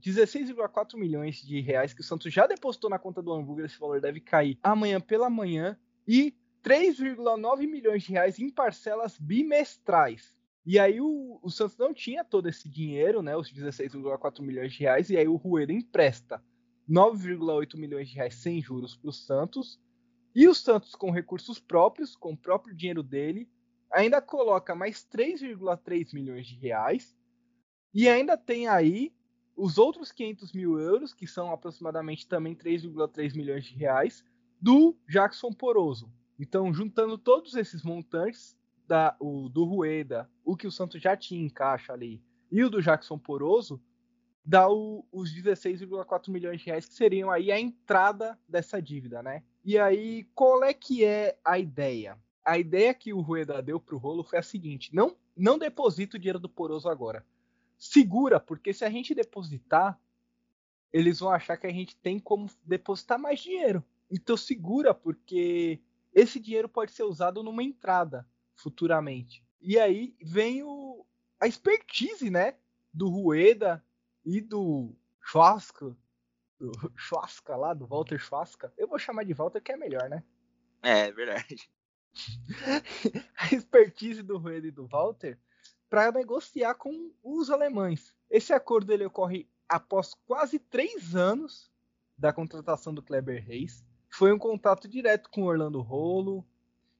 16,4 milhões de reais que o Santos já depositou na conta do hambúrguer. Esse valor deve cair amanhã pela manhã. E 3,9 milhões de reais em parcelas bimestrais. E aí o, o Santos não tinha todo esse dinheiro, né? Os 16,4 milhões de reais. E aí o Rueda empresta 9,8 milhões de reais sem juros para o Santos. E o Santos, com recursos próprios, com o próprio dinheiro dele, ainda coloca mais 3,3 milhões de reais e ainda tem aí os outros 500 mil euros, que são aproximadamente também 3,3 milhões de reais, do Jackson Poroso. Então, juntando todos esses montantes, da, o do Rueda, o que o Santos já tinha em caixa ali, e o do Jackson Poroso, dá o, os 16,4 milhões de reais, que seriam aí a entrada dessa dívida, né? E aí, qual é que é a ideia? a ideia que o Rueda deu pro rolo foi a seguinte: não, não deposita o dinheiro do Poroso agora. Segura, porque se a gente depositar, eles vão achar que a gente tem como depositar mais dinheiro. Então segura, porque esse dinheiro pode ser usado numa entrada futuramente. E aí vem o, a expertise, né, do Rueda e do Schwaska, do Schwaska lá, do Walter Schwaska. Eu vou chamar de Walter que é melhor, né? É, verdade. a expertise do Rueda e do Walter para negociar com os alemães. Esse acordo ele ocorre após quase três anos da contratação do Kleber Reis. Foi um contato direto com Orlando Rolo,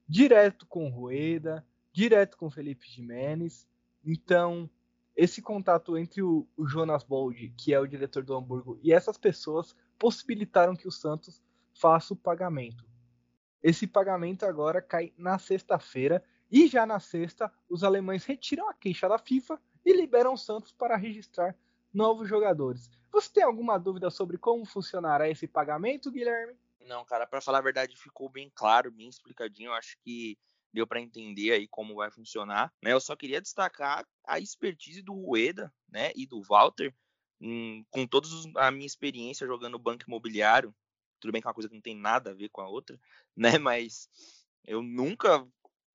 direto com Rueda, direto com Felipe Jimenez. Então, esse contato entre o, o Jonas Bold, que é o diretor do Hamburgo, e essas pessoas possibilitaram que o Santos faça o pagamento. Esse pagamento agora cai na sexta-feira e já na sexta os alemães retiram a queixa da FIFA e liberam o Santos para registrar novos jogadores. Você tem alguma dúvida sobre como funcionará esse pagamento, Guilherme? Não, cara, para falar a verdade ficou bem claro, bem explicadinho. Eu acho que deu para entender aí como vai funcionar. Né? Eu só queria destacar a expertise do Rueda, né, e do Walter, hum, com toda a minha experiência jogando banco imobiliário, tudo bem que é uma coisa que não tem nada a ver com a outra, né? Mas eu nunca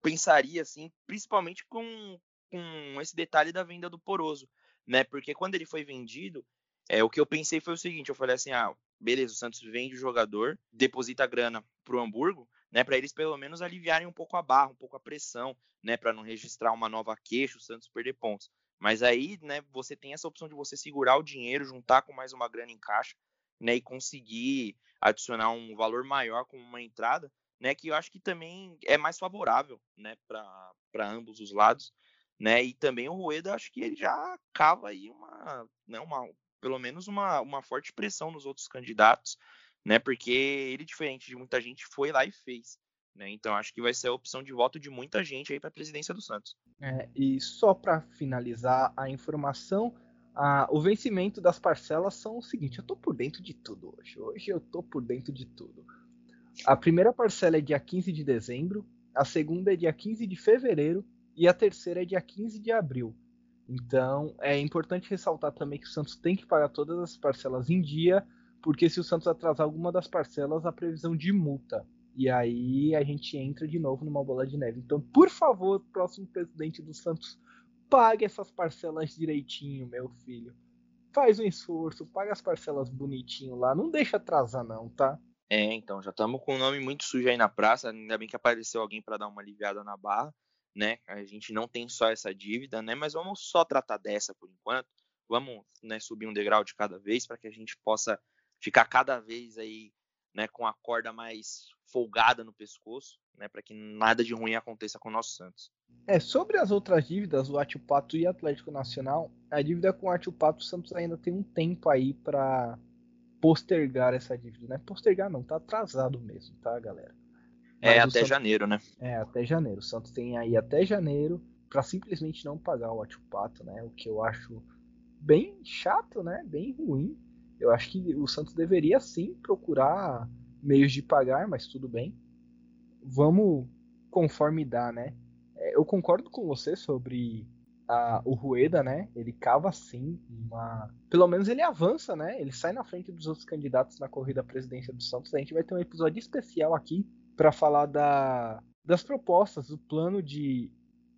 pensaria assim, principalmente com, com esse detalhe da venda do Poroso, né? Porque quando ele foi vendido, é, o que eu pensei foi o seguinte, eu falei assim, ah, beleza, o Santos vende o jogador, deposita a grana pro Hamburgo, né, para eles pelo menos aliviarem um pouco a barra, um pouco a pressão, né, para não registrar uma nova queixa, o Santos perder pontos. Mas aí, né, você tem essa opção de você segurar o dinheiro, juntar com mais uma grana em caixa, né, e conseguir adicionar um valor maior como uma entrada, né, que eu acho que também é mais favorável, né, para ambos os lados, né? E também o Rueda, acho que ele já cava aí uma, né, uma pelo menos uma, uma forte pressão nos outros candidatos, né? Porque ele, diferente de muita gente, foi lá e fez. Né? Então acho que vai ser a opção de voto de muita gente aí para a presidência do Santos. É, e só para finalizar a informação, a, o vencimento das parcelas são o seguinte: eu tô por dentro de tudo hoje. Hoje eu tô por dentro de tudo. A primeira parcela é dia 15 de dezembro, a segunda é dia 15 de fevereiro e a terceira é dia 15 de abril. Então é importante ressaltar também que o Santos tem que pagar todas as parcelas em dia, porque se o Santos atrasar alguma das parcelas, a previsão de multa. E aí a gente entra de novo numa bola de neve. Então, por favor, próximo presidente do Santos, pague essas parcelas direitinho, meu filho. Faz um esforço, paga as parcelas bonitinho lá, não deixa atrasar não, tá? É, então, já estamos com o nome muito sujo aí na praça, ainda bem que apareceu alguém para dar uma aliviada na barra, né? A gente não tem só essa dívida, né? Mas vamos só tratar dessa por enquanto. Vamos, né, subir um degrau de cada vez para que a gente possa ficar cada vez aí, né, com a corda mais folgada no pescoço, né, para que nada de ruim aconteça com o nosso Santos. É, sobre as outras dívidas, o Atipato e Atlético Nacional, a dívida com o Atipato, o Santos ainda tem um tempo aí para postergar essa dívida, né? Postergar não, tá atrasado mesmo, tá, galera? É, até Santos... janeiro, né? É, até janeiro. O Santos tem aí até janeiro para simplesmente não pagar o Atipato, né? O que eu acho bem chato, né? Bem ruim. Eu acho que o Santos deveria sim procurar meios de pagar, mas tudo bem. Vamos conforme dá, né? É, eu concordo com você sobre a, o Rueda, né? Ele cava sim uma. Pelo menos ele avança, né? Ele sai na frente dos outros candidatos na corrida à presidência do Santos. A gente vai ter um episódio especial aqui para falar da, das propostas, do plano de,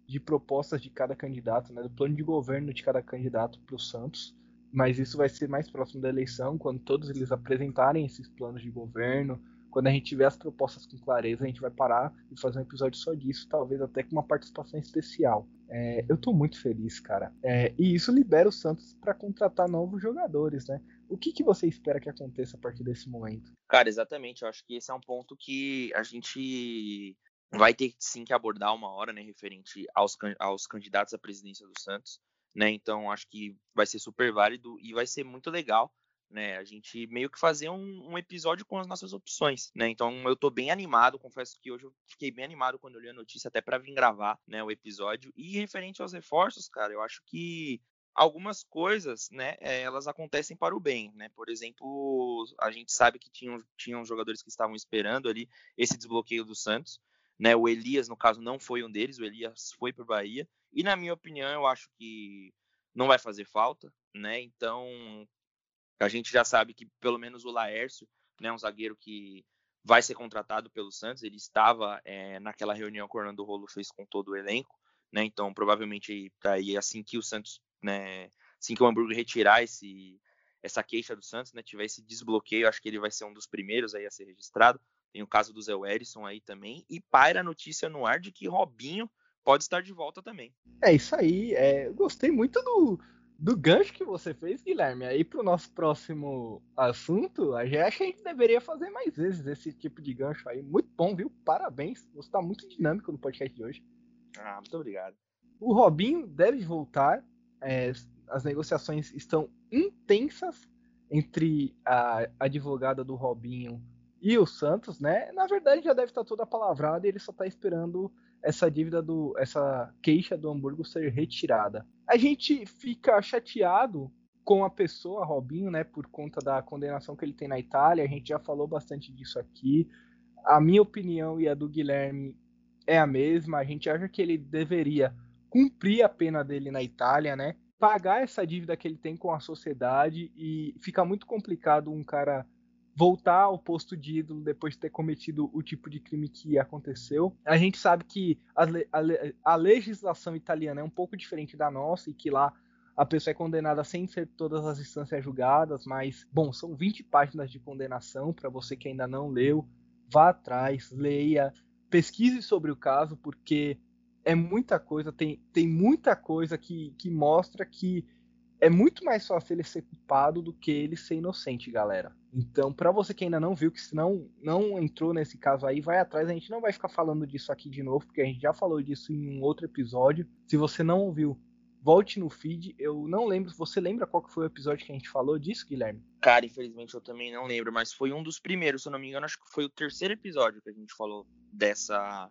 de propostas de cada candidato, né? Do plano de governo de cada candidato para o Santos mas isso vai ser mais próximo da eleição, quando todos eles apresentarem esses planos de governo, quando a gente tiver as propostas com clareza, a gente vai parar e fazer um episódio só disso, talvez até com uma participação especial. É, eu tô muito feliz, cara. É, e isso libera o Santos para contratar novos jogadores, né? O que, que você espera que aconteça a partir desse momento? Cara, exatamente. Eu acho que esse é um ponto que a gente vai ter sim que abordar uma hora, né, referente aos, aos candidatos à presidência do Santos né? Então acho que vai ser super válido e vai ser muito legal, né? A gente meio que fazer um, um episódio com as nossas opções, né? Então eu tô bem animado, confesso que hoje eu fiquei bem animado quando eu li a notícia até para vir gravar, né, o episódio. E referente aos reforços, cara, eu acho que algumas coisas, né, eh, elas acontecem para o bem, né? Por exemplo, a gente sabe que tinham, tinham jogadores que estavam esperando ali esse desbloqueio do Santos, né? O Elias, no caso, não foi um deles, o Elias foi para o Bahia. E na minha opinião, eu acho que não vai fazer falta, né? Então, a gente já sabe que pelo menos o Laércio, né, um zagueiro que vai ser contratado pelo Santos, ele estava é, naquela reunião que o Orlando Rolo fez com todo o elenco, né? Então, provavelmente aí assim que o Santos, né, assim que o Hamburgo retirar esse essa queixa do Santos, né, tiver esse desbloqueio, acho que ele vai ser um dos primeiros aí a ser registrado. Tem o caso do Zé Werison aí também e paira a notícia no ar de que Robinho pode estar de volta também. É isso aí. É, gostei muito do, do gancho que você fez, Guilherme. Aí para o nosso próximo assunto, a gente acha que a gente deveria fazer mais vezes esse tipo de gancho aí. Muito bom, viu? Parabéns. Você está muito dinâmico no podcast de hoje. Ah, muito obrigado. O Robinho deve voltar. É, as negociações estão intensas entre a advogada do Robinho e o Santos, né? Na verdade, já deve estar toda palavrada e ele só está esperando essa dívida do essa queixa do Hamburgo ser retirada. A gente fica chateado com a pessoa Robinho, né, por conta da condenação que ele tem na Itália. A gente já falou bastante disso aqui. A minha opinião e a do Guilherme é a mesma. A gente acha que ele deveria cumprir a pena dele na Itália, né? Pagar essa dívida que ele tem com a sociedade e fica muito complicado um cara voltar ao posto de ídolo depois de ter cometido o tipo de crime que aconteceu. A gente sabe que a, a, a legislação italiana é um pouco diferente da nossa e que lá a pessoa é condenada sem ser todas as instâncias julgadas, mas, bom, são 20 páginas de condenação para você que ainda não leu. Vá atrás, leia, pesquise sobre o caso, porque é muita coisa, tem, tem muita coisa que, que mostra que é muito mais fácil ele ser culpado do que ele ser inocente, galera. Então, para você que ainda não viu, que se não, não entrou nesse caso aí, vai atrás. A gente não vai ficar falando disso aqui de novo, porque a gente já falou disso em um outro episódio. Se você não ouviu, volte no feed. Eu não lembro. Você lembra qual que foi o episódio que a gente falou disso, Guilherme? Cara, infelizmente eu também não lembro, mas foi um dos primeiros, se eu não me engano, acho que foi o terceiro episódio que a gente falou dessa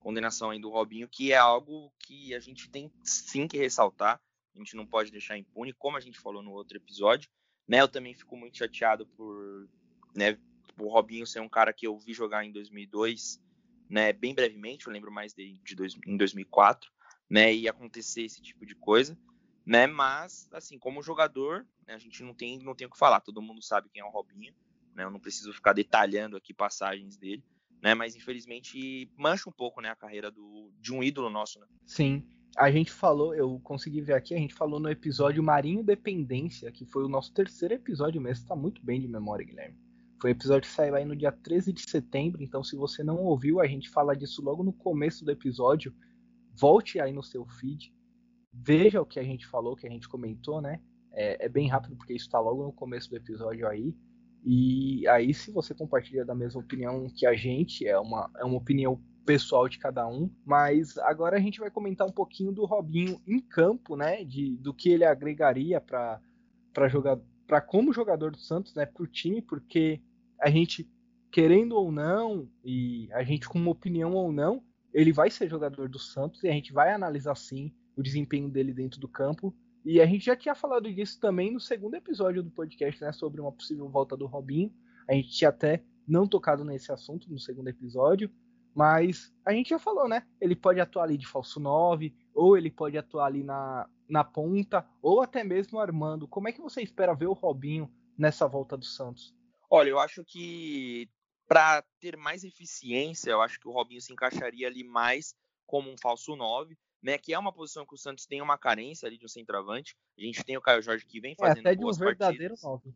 condenação aí do Robinho, que é algo que a gente tem sim que ressaltar a gente não pode deixar impune, como a gente falou no outro episódio. Né, eu também fico muito chateado por né, o Robinho ser um cara que eu vi jogar em 2002, né, bem brevemente, eu lembro mais de, de dois, em 2004, né, e acontecer esse tipo de coisa, né, mas assim, como jogador, né, a gente não tem não tem o que falar, todo mundo sabe quem é o Robinho, né, eu não preciso ficar detalhando aqui passagens dele, né, mas infelizmente mancha um pouco, né, a carreira do, de um ídolo nosso, né? Sim a gente falou, eu consegui ver aqui, a gente falou no episódio Marinho Dependência, que foi o nosso terceiro episódio mesmo, tá muito bem de memória, Guilherme. Foi um episódio que saiu aí no dia 13 de setembro, então se você não ouviu, a gente fala disso logo no começo do episódio, volte aí no seu feed, veja o que a gente falou, que a gente comentou, né? É, é bem rápido porque isso tá logo no começo do episódio aí. E aí, se você compartilha da mesma opinião que a gente, é uma, é uma opinião pessoal de cada um, mas agora a gente vai comentar um pouquinho do Robinho em campo, né, de, do que ele agregaria para jogar para como jogador do Santos, né, para o time, porque a gente querendo ou não e a gente com uma opinião ou não, ele vai ser jogador do Santos e a gente vai analisar sim o desempenho dele dentro do campo. E a gente já tinha falado disso também no segundo episódio do podcast, né, sobre uma possível volta do Robinho. A gente tinha até não tocado nesse assunto no segundo episódio, mas a gente já falou, né? Ele pode atuar ali de falso 9, ou ele pode atuar ali na, na ponta, ou até mesmo armando. Como é que você espera ver o Robinho nessa volta do Santos? Olha, eu acho que para ter mais eficiência, eu acho que o Robinho se encaixaria ali mais como um falso 9, né? Que é uma posição que o Santos tem uma carência ali de um centroavante. A gente tem o Caio Jorge que vem fazendo é, até de um verdadeiro partidas. 9.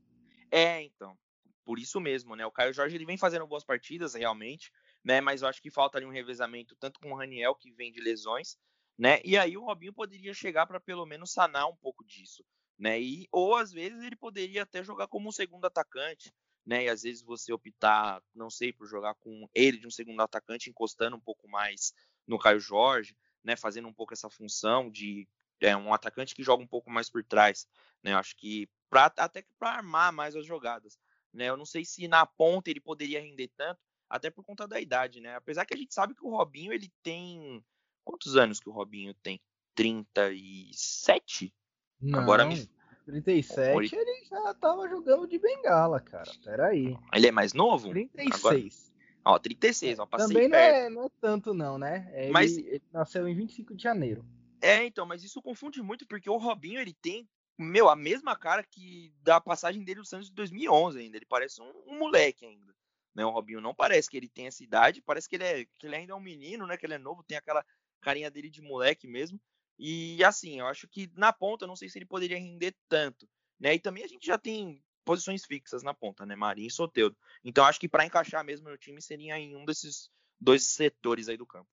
É, então. Por isso mesmo, né? O Caio Jorge ele vem fazendo boas partidas realmente né? Mas eu acho que falta ali um revezamento tanto com o Raniel, que vem de lesões, né? E aí o Robinho poderia chegar para pelo menos sanar um pouco disso, né? E, ou às vezes ele poderia até jogar como um segundo atacante, né? E às vezes você optar, não sei, por jogar com ele de um segundo atacante, encostando um pouco mais no Caio Jorge, né? Fazendo um pouco essa função de é, um atacante que joga um pouco mais por trás, né? Eu acho que pra, até para armar mais as jogadas, né? Eu não sei se na ponta ele poderia render tanto, até por conta da idade, né? Apesar que a gente sabe que o Robinho, ele tem. Quantos anos que o Robinho tem? 37? Não, Agora me. 37 ele já tava jogando de bengala, cara. Peraí. Ele é mais novo? 36. Agora... Ó, 36, ó, passei Também não é, não é, tanto não, né? Ele, mas... ele nasceu em 25 de janeiro. É, então, mas isso confunde muito, porque o Robinho, ele tem, meu, a mesma cara que da passagem dele no Santos de 2011 ainda. Ele parece um, um moleque ainda. Né? O Robinho não parece que ele tem essa idade, parece que ele, é, que ele ainda é um menino, né? Que ele é novo, tem aquela carinha dele de moleque mesmo. E assim, eu acho que na ponta, eu não sei se ele poderia render tanto, né? E também a gente já tem posições fixas na ponta, né? Marinho e Soteudo. Então acho que para encaixar mesmo no time seria em um desses dois setores aí do campo.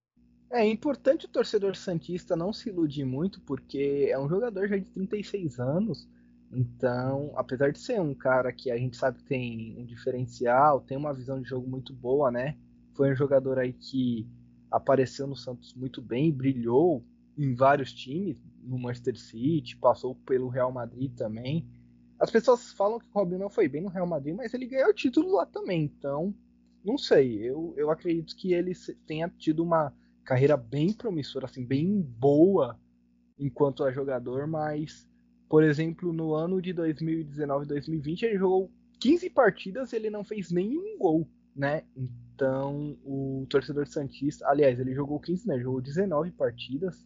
É importante o torcedor santista não se iludir muito, porque é um jogador já de 36 anos então, apesar de ser um cara que a gente sabe que tem um diferencial, tem uma visão de jogo muito boa, né? Foi um jogador aí que apareceu no Santos muito bem, brilhou em vários times, no Manchester City, passou pelo Real Madrid também. As pessoas falam que o Robinho não foi bem no Real Madrid, mas ele ganhou o título lá também. Então, não sei. Eu, eu acredito que ele tenha tido uma carreira bem promissora, assim, bem boa enquanto é jogador, mas por exemplo, no ano de 2019 2020, ele jogou 15 partidas e ele não fez nenhum gol, né? Então, o torcedor Santista, aliás, ele jogou 15, né? Jogou 19 partidas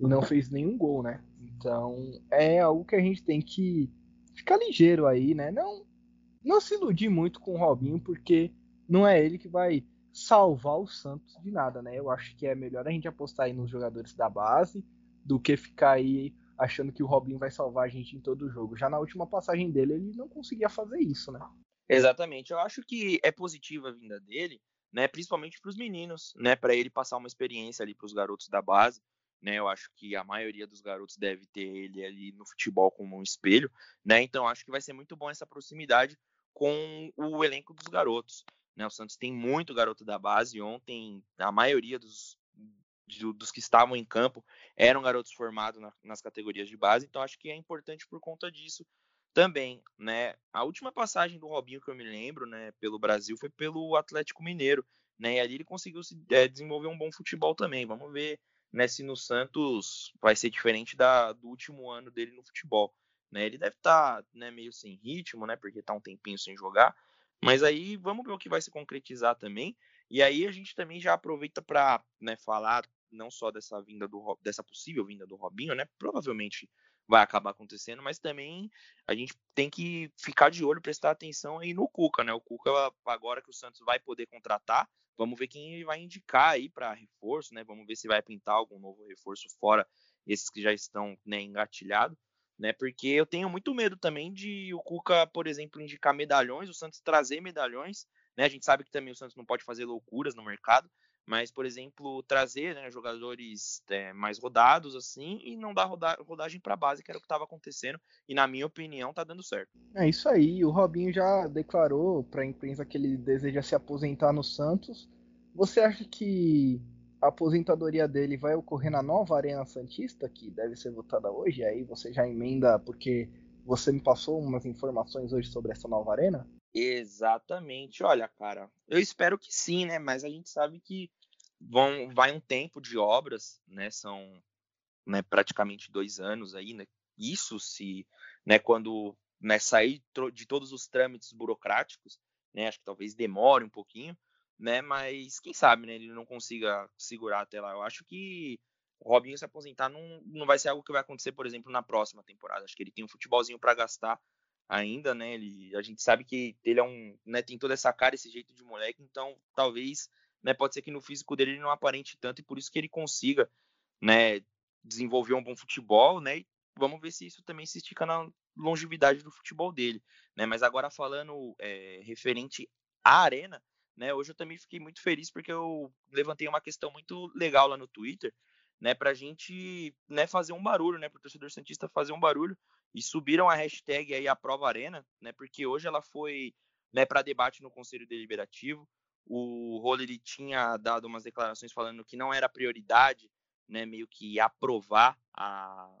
e não fez nenhum gol, né? Então, é algo que a gente tem que ficar ligeiro aí, né? Não, não se iludir muito com o Robinho, porque não é ele que vai salvar o Santos de nada, né? Eu acho que é melhor a gente apostar aí nos jogadores da base do que ficar aí achando que o Robinho vai salvar a gente em todo o jogo. Já na última passagem dele, ele não conseguia fazer isso, né? Exatamente. Eu acho que é positiva a vinda dele, né? Principalmente para os meninos, né? Para ele passar uma experiência ali para os garotos da base. né? Eu acho que a maioria dos garotos deve ter ele ali no futebol como um espelho, né? Então acho que vai ser muito bom essa proximidade com o elenco dos garotos. Né? O Santos tem muito garoto da base. Ontem a maioria dos, dos que estavam em campo eram garotos formados na, nas categorias de base. Então acho que é importante por conta disso também, né? A última passagem do Robinho que eu me lembro, né, pelo Brasil foi pelo Atlético Mineiro, né? E ali ele conseguiu se, é, desenvolver um bom futebol também. Vamos ver né, se no Santos vai ser diferente da, do último ano dele no futebol. Né? Ele deve estar tá, né, meio sem ritmo, né, porque está um tempinho sem jogar. Mas aí vamos ver o que vai se concretizar também. E aí a gente também já aproveita para né, falar não só dessa vinda do dessa possível vinda do Robinho, né? Provavelmente vai acabar acontecendo, mas também a gente tem que ficar de olho, prestar atenção aí no Cuca, né? O Cuca agora que o Santos vai poder contratar, Vamos ver quem ele vai indicar aí para reforço, né? Vamos ver se vai pintar algum novo reforço fora esses que já estão né, engatilhados, né? Porque eu tenho muito medo também de o Cuca, por exemplo, indicar medalhões, o Santos trazer medalhões, né? A gente sabe que também o Santos não pode fazer loucuras no mercado, mas, por exemplo, trazer né, jogadores é, mais rodados assim e não dar roda rodagem para base, que era o que estava acontecendo, e na minha opinião tá dando certo. É isso aí, o Robinho já declarou para a imprensa que ele deseja se aposentar no Santos. Você acha que a aposentadoria dele vai ocorrer na nova Arena Santista, que deve ser votada hoje? Aí você já emenda, porque você me passou umas informações hoje sobre essa nova arena? Exatamente. Olha, cara, eu espero que sim, né? Mas a gente sabe que vão, vai um tempo de obras, né? São né, praticamente dois anos aí, né? Isso se, né, quando né, sair de todos os trâmites burocráticos, né? Acho que talvez demore um pouquinho, né? Mas quem sabe, né? Ele não consiga segurar até lá. Eu acho que o Robinho se aposentar não, não vai ser algo que vai acontecer, por exemplo, na próxima temporada. Acho que ele tem um futebolzinho para gastar ainda, né? Ele, a gente sabe que ele é um, né, tem toda essa cara, esse jeito de moleque, então talvez né, pode ser que no físico dele ele não aparente tanto e por isso que ele consiga, né, desenvolver um bom futebol, né, e vamos ver se isso também se estica na longevidade do futebol dele, né, mas agora falando é, referente à arena, né, hoje eu também fiquei muito feliz porque eu levantei uma questão muito legal lá no Twitter, né, pra gente, né, fazer um barulho, né, pro torcedor santista fazer um barulho e subiram a hashtag aí a prova arena, né, porque hoje ela foi, né, para debate no Conselho Deliberativo, o Rolo ele tinha dado umas declarações falando que não era prioridade, né, meio que aprovar a,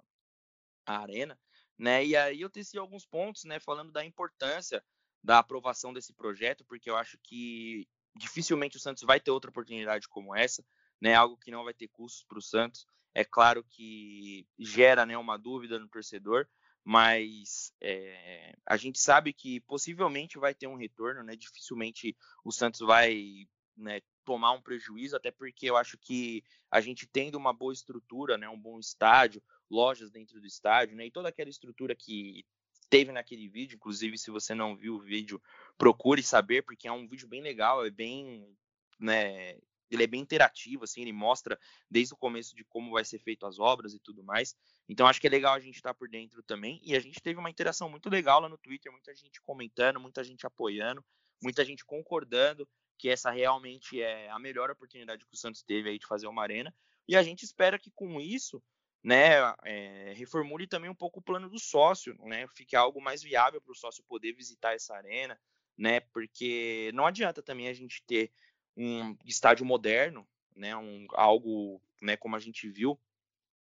a arena, né? E aí eu teci alguns pontos, né, falando da importância da aprovação desse projeto, porque eu acho que dificilmente o Santos vai ter outra oportunidade como essa, né? Algo que não vai ter custos para o Santos. É claro que gera, né, uma dúvida no torcedor, mas é, a gente sabe que possivelmente vai ter um retorno, né? Dificilmente o Santos vai né, tomar um prejuízo, até porque eu acho que a gente tendo uma boa estrutura, né, um bom estádio, lojas dentro do estádio, né, e toda aquela estrutura que teve naquele vídeo, inclusive se você não viu o vídeo, procure saber, porque é um vídeo bem legal, é bem né, ele é bem interativo, assim, ele mostra desde o começo de como vai ser feito as obras e tudo mais. Então acho que é legal a gente estar tá por dentro também. E a gente teve uma interação muito legal lá no Twitter, muita gente comentando, muita gente apoiando, muita gente concordando que essa realmente é a melhor oportunidade que o Santos teve aí de fazer uma arena. E a gente espera que com isso, né, é, reformule também um pouco o plano do sócio, né, fique algo mais viável para o sócio poder visitar essa arena, né, porque não adianta também a gente ter um estádio moderno, né, um, algo né, como a gente viu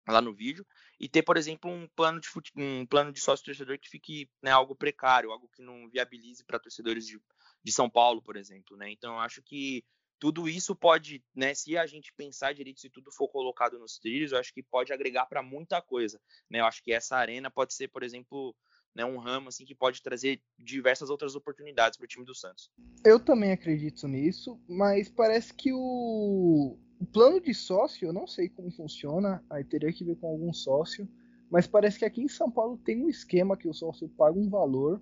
lá no vídeo, e ter, por exemplo, um plano de, fute... um plano de sócio torcedor que fique né, algo precário, algo que não viabilize para torcedores de, de São Paulo, por exemplo. Né? Então, eu acho que tudo isso pode, né, se a gente pensar direito, se tudo for colocado nos trilhos, eu acho que pode agregar para muita coisa. Né? Eu acho que essa arena pode ser, por exemplo, né, um ramo assim que pode trazer diversas outras oportunidades para o time do Santos. Eu também acredito nisso, mas parece que o, o plano de sócio, eu não sei como funciona, aí teria que ver com algum sócio, mas parece que aqui em São Paulo tem um esquema que o sócio paga um valor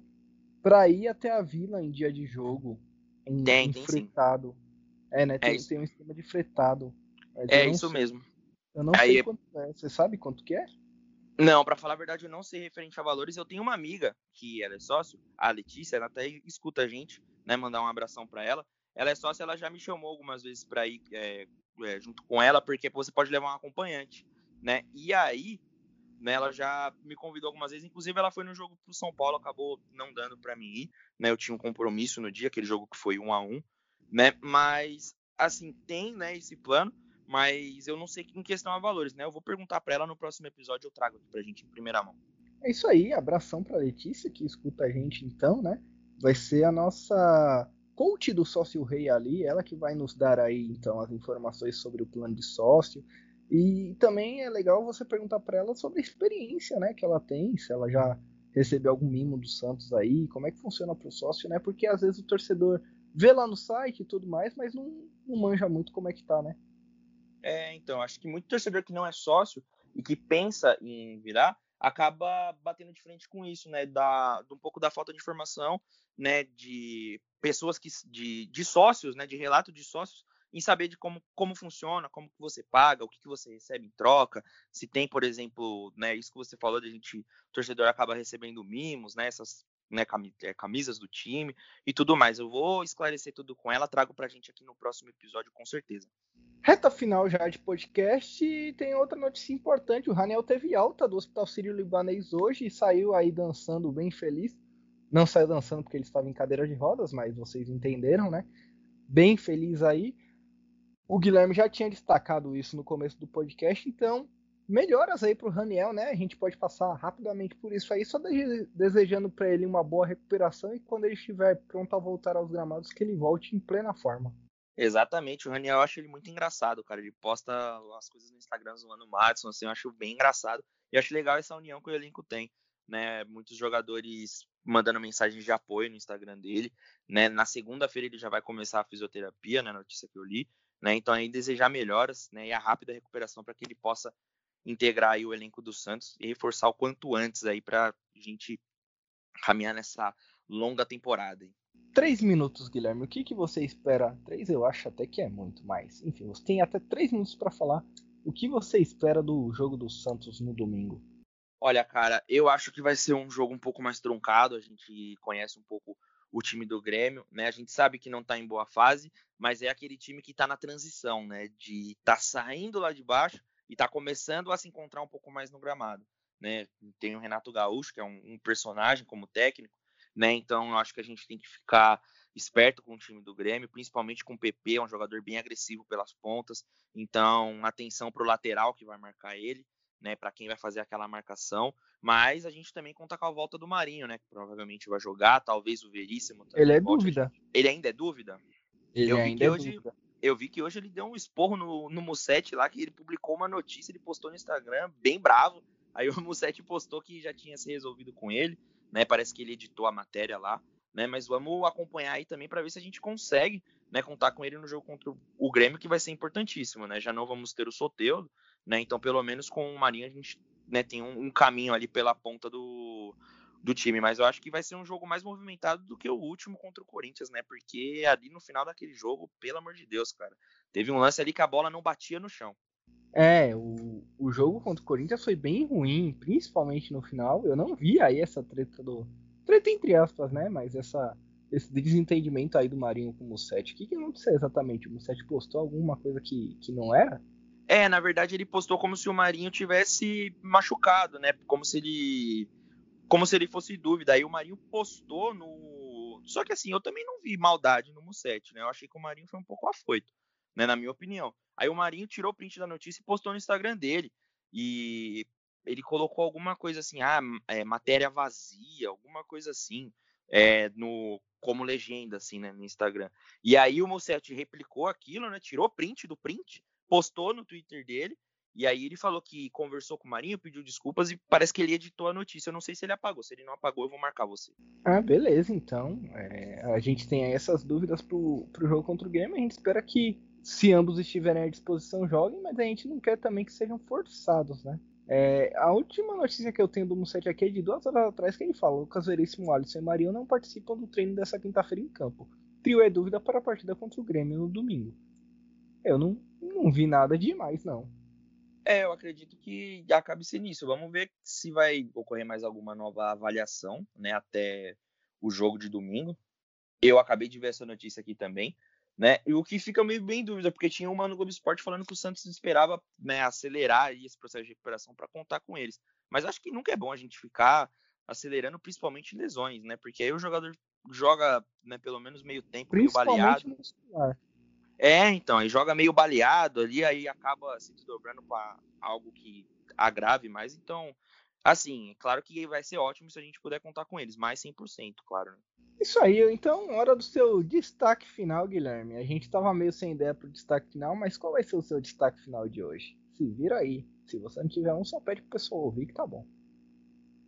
para ir até a vila em dia de jogo, em, tem, em tem fretado. Sim. É, né? Tem, é tem um esquema de fretado. É isso sei. mesmo. Eu não aí sei é... quanto é. Você sabe quanto que é? Não, para falar a verdade, eu não sei referente a valores. Eu tenho uma amiga que ela é sócio, a Letícia, ela até escuta a gente, né? Mandar um abração para ela. Ela é sócia, ela já me chamou algumas vezes para ir é, é, junto com ela, porque você pode levar um acompanhante, né? E aí, né, ela já me convidou algumas vezes, inclusive ela foi no jogo pro São Paulo, acabou não dando para mim ir, né? Eu tinha um compromisso no dia, aquele jogo que foi um a um, né? Mas assim, tem, né, esse plano, mas eu não sei em questão a valores, né? Eu vou perguntar para ela no próximo episódio, eu trago aqui pra gente em primeira mão. É isso aí, abração pra Letícia que escuta a gente então, né? Vai ser a nossa coach do sócio rei ali, ela que vai nos dar aí então as informações sobre o plano de sócio. E também é legal você perguntar para ela sobre a experiência, né, que ela tem, se ela já recebeu algum mimo do Santos aí, como é que funciona para o sócio, né? Porque às vezes o torcedor vê lá no site e tudo mais, mas não, não manja muito como é que tá, né? É, então, acho que muito torcedor que não é sócio e que pensa em virar, acaba batendo de frente com isso, né? Da, um pouco da falta de informação, né? De pessoas que. de, de sócios, né? De relato de sócios em saber de como, como funciona, como que você paga, o que, que você recebe em troca, se tem, por exemplo, né, isso que você falou de a gente, torcedor acaba recebendo mimos, né, essas né, é, camisas do time e tudo mais. Eu vou esclarecer tudo com ela, trago pra gente aqui no próximo episódio, com certeza. Reta final já de podcast e tem outra notícia importante. O Raniel teve alta do Hospital Sírio-Libanês hoje e saiu aí dançando bem feliz. Não saiu dançando porque ele estava em cadeira de rodas, mas vocês entenderam, né? Bem feliz aí. O Guilherme já tinha destacado isso no começo do podcast, então melhoras aí para o Raniel, né? A gente pode passar rapidamente por isso aí, só de desejando para ele uma boa recuperação e quando ele estiver pronto a voltar aos gramados, que ele volte em plena forma. Exatamente, o Raniel eu acho ele muito engraçado, cara. Ele posta as coisas no Instagram zoando o Madison, assim, eu acho bem engraçado. E acho legal essa união que o elenco tem, né? Muitos jogadores mandando mensagens de apoio no Instagram dele, né? Na segunda-feira ele já vai começar a fisioterapia, né? Notícia que eu li, né? Então aí desejar melhoras, né? E a rápida recuperação para que ele possa integrar aí o elenco do Santos e reforçar o quanto antes aí para a gente caminhar nessa longa temporada. Hein? Três minutos, Guilherme. O que, que você espera? Três eu acho até que é muito, mas enfim, você tem até três minutos para falar. O que você espera do jogo do Santos no domingo? Olha, cara, eu acho que vai ser um jogo um pouco mais truncado. A gente conhece um pouco o time do Grêmio, né? A gente sabe que não está em boa fase, mas é aquele time que está na transição, né? De tá saindo lá de baixo e tá começando a se encontrar um pouco mais no gramado, né? Tem o Renato Gaúcho, que é um, um personagem como técnico, né? Então eu acho que a gente tem que ficar esperto com o time do Grêmio, principalmente com o PP, é um jogador bem agressivo pelas pontas. Então, atenção para o lateral que vai marcar ele, né? Para quem vai fazer aquela marcação. Mas a gente também conta com a volta do Marinho, né? Que provavelmente vai jogar, talvez o Veríssimo. Ele é volte. dúvida. Ele ainda é dúvida? Ele eu ainda é hoje, dúvida. Eu vi que hoje ele deu um esporro no, no lá, que ele publicou uma notícia, ele postou no Instagram, bem bravo. Aí o Musset postou que já tinha se resolvido com ele né? Parece que ele editou a matéria lá, né? Mas vamos acompanhar aí também para ver se a gente consegue, né, contar com ele no jogo contra o Grêmio, que vai ser importantíssimo, né? Já não vamos ter o Soteudo, né? Então, pelo menos com o Marinho a gente, né, tem um, um caminho ali pela ponta do, do time, mas eu acho que vai ser um jogo mais movimentado do que o último contra o Corinthians, né? Porque ali no final daquele jogo, pelo amor de Deus, cara, teve um lance ali que a bola não batia no chão. É, o, o jogo contra o Corinthians foi bem ruim, principalmente no final. Eu não vi aí essa treta do. Treta entre aspas, né? Mas essa, esse desentendimento aí do Marinho com o Musset. O que, que aconteceu exatamente? O Musset postou alguma coisa que, que não era? É, na verdade ele postou como se o Marinho tivesse machucado, né? Como se ele. Como se ele fosse dúvida. Aí o Marinho postou no. Só que assim, eu também não vi maldade no Musset, né? Eu achei que o Marinho foi um pouco afoito, né? Na minha opinião. Aí o Marinho tirou o print da notícia e postou no Instagram dele. E ele colocou alguma coisa assim, ah, é, matéria vazia, alguma coisa assim, é, no como legenda, assim, né, no Instagram. E aí o Musset replicou aquilo, né, tirou print do print, postou no Twitter dele, e aí ele falou que conversou com o Marinho, pediu desculpas e parece que ele editou a notícia. Eu não sei se ele apagou. Se ele não apagou, eu vou marcar você. Ah, beleza, então. É, a gente tem aí essas dúvidas pro, pro jogo contra o Grêmio. A gente espera que se ambos estiverem à disposição, joguem, mas a gente não quer também que sejam forçados, né? É, a última notícia que eu tenho do Musset aqui é de duas horas atrás que ele fala: Lucas Veríssimo, Alisson e Marinho não participam do treino dessa quinta-feira em campo. Trio é dúvida para a partida contra o Grêmio no domingo. Eu não, não vi nada demais, não. É, eu acredito que acabe sendo isso. Vamos ver se vai ocorrer mais alguma nova avaliação, né, até o jogo de domingo. Eu acabei de ver essa notícia aqui também Né? E o que fica meio bem em dúvida, porque tinha uma no Globo Esporte falando que o Santos esperava né, acelerar esse processo de recuperação para contar com eles. Mas acho que nunca é bom a gente ficar acelerando, principalmente lesões, né? Porque aí o jogador joga né, pelo menos meio tempo, meio baleado. Muscular. É, então, aí joga meio baleado ali, aí acaba se desdobrando para algo que agrave mais. Então, assim, claro que vai ser ótimo se a gente puder contar com eles, mais 100%, claro. Né? Isso aí, então, hora do seu destaque final, Guilherme. A gente tava meio sem ideia pro destaque final, mas qual vai ser o seu destaque final de hoje? Se vira aí. Se você não tiver um, só pede pro pessoal ouvir que tá bom.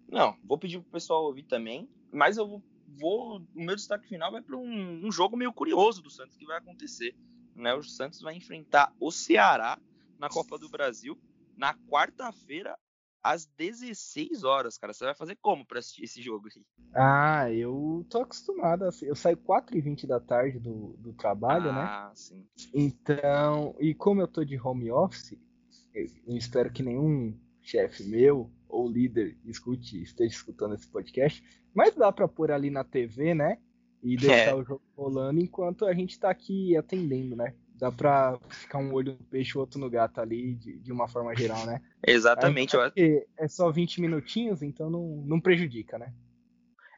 Não, vou pedir pro pessoal ouvir também, mas eu vou. O meu destaque final vai para um, um, jogo meio curioso do Santos que vai acontecer. Né? O Santos vai enfrentar o Ceará na Copa do Brasil na quarta-feira às 16 horas, cara. Você vai fazer como para assistir esse jogo aí? Ah, eu tô acostumado. Assim. Eu saio 4h20 da tarde do, do trabalho, ah, né? Ah, sim. Então, e como eu tô de home office, eu espero que nenhum chefe meu ou líder escute, esteja escutando esse podcast, mas dá para pôr ali na TV, né? E deixar é. o jogo rolando enquanto a gente tá aqui atendendo, né? Dá pra ficar um olho no peixe, outro no gato ali, de, de uma forma geral, né? Exatamente. É, é só 20 minutinhos, então não, não prejudica, né?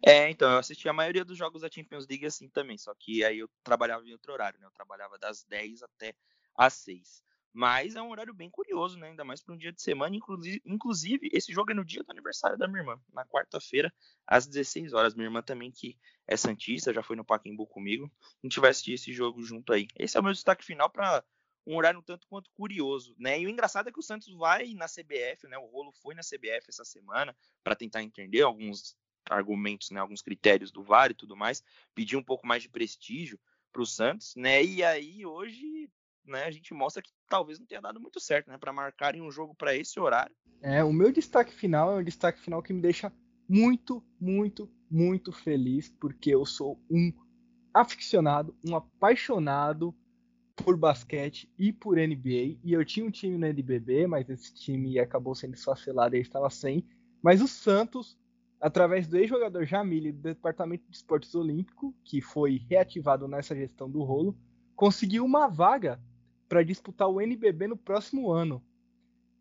É, então, eu assisti a maioria dos jogos da Champions League assim também, só que aí eu trabalhava em outro horário, né? Eu trabalhava das 10 até às 6. Mas é um horário bem curioso, né? Ainda mais para um dia de semana. Inclusive, esse jogo é no dia do aniversário da minha irmã, na quarta-feira, às 16 horas. Minha irmã também, que é Santista, já foi no Pacaembu comigo. A gente vai assistir esse jogo junto aí. Esse é o meu destaque final para um horário um tanto quanto curioso, né? E o engraçado é que o Santos vai na CBF, né? O rolo foi na CBF essa semana para tentar entender alguns argumentos, né? Alguns critérios do VAR e tudo mais, pedir um pouco mais de prestígio para o Santos, né? E aí hoje né, a gente mostra que talvez não tenha dado muito certo, né, para marcarem um jogo para esse horário. É, o meu destaque final é um destaque final que me deixa muito, muito, muito feliz, porque eu sou um aficionado, um apaixonado por basquete e por NBA, e eu tinha um time no NBB, mas esse time acabou sendo esfacelado e estava sem, mas o Santos, através do ex-jogador Jamile do Departamento de Esportes Olímpico, que foi reativado nessa gestão do rolo, conseguiu uma vaga para disputar o NBB no próximo ano.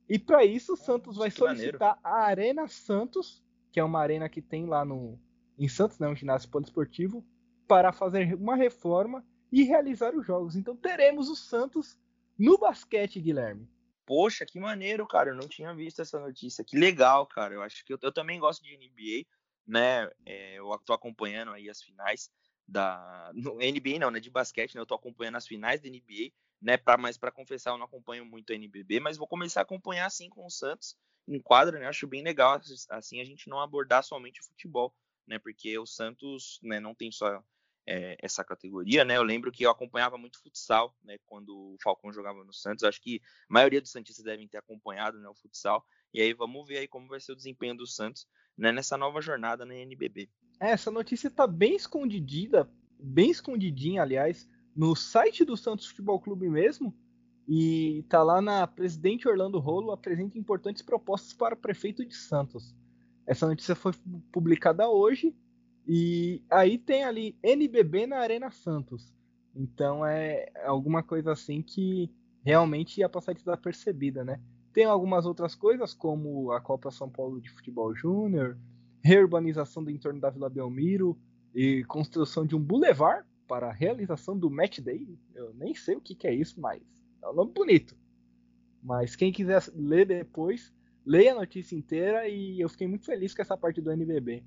E para isso o Santos vai solicitar a Arena Santos, que é uma arena que tem lá no em Santos, né, um ginásio poliesportivo, para fazer uma reforma e realizar os jogos. Então teremos o Santos no basquete, Guilherme. Poxa, que maneiro, cara. Eu não tinha visto essa notícia. Que legal, cara. Eu acho que eu, eu também gosto de NBA, né? É, eu tô acompanhando aí as finais da no NBA não, né? De basquete, né? Eu tô acompanhando as finais da NBA né? Pra, mas para confessar, eu não acompanho muito a NBB, mas vou começar a acompanhar assim com o Santos em quadra, né? Acho bem legal assim a gente não abordar somente o futebol, né? Porque o Santos, né, não tem só é, essa categoria, né? Eu lembro que eu acompanhava muito futsal, né? Quando o Falcão jogava no Santos. Acho que a maioria dos santistas devem ter acompanhado, né? O futsal. E aí vamos ver aí como vai ser o desempenho do Santos, né? Nessa nova jornada na NBB. É, essa notícia tá bem escondidinha, bem escondidinha, aliás, no site do Santos Futebol Clube mesmo, e tá lá na Presidente Orlando Rolo apresenta importantes propostas para o prefeito de Santos. Essa notícia foi publicada hoje e aí tem ali NBB na Arena Santos. Então é alguma coisa assim que realmente ia passar desapercebida, né? Tem algumas outras coisas como a Copa São Paulo de Futebol Júnior, reurbanização do entorno da Vila Belmiro e construção de um bulevar para a realização do Match Day. Eu nem sei o que, que é isso, mas é um nome bonito. Mas quem quiser ler depois, leia a notícia inteira e eu fiquei muito feliz com essa parte do NBB.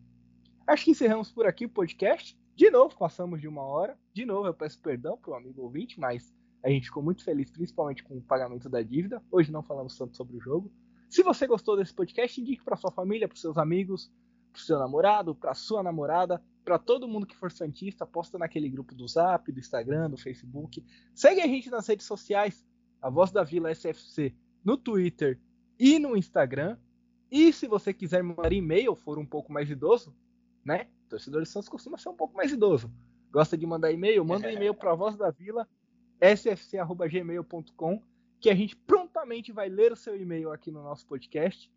Acho que encerramos por aqui o podcast. De novo, passamos de uma hora. De novo, eu peço perdão para o amigo ouvinte, mas a gente ficou muito feliz, principalmente com o pagamento da dívida. Hoje não falamos tanto sobre o jogo. Se você gostou desse podcast, indique para sua família, para seus amigos, para seu namorado, para sua namorada, para todo mundo que for santista, posta naquele grupo do Zap, do Instagram, do Facebook. Segue a gente nas redes sociais, a Voz da Vila SFC, no Twitter e no Instagram. E se você quiser mandar e-mail, for um pouco mais idoso, né? Torcedor de Santos costuma ser um pouco mais idoso. Gosta de mandar e-mail? Manda um e-mail para a Voz da Vila, sfc.gmail.com, que a gente prontamente vai ler o seu e-mail aqui no nosso podcast.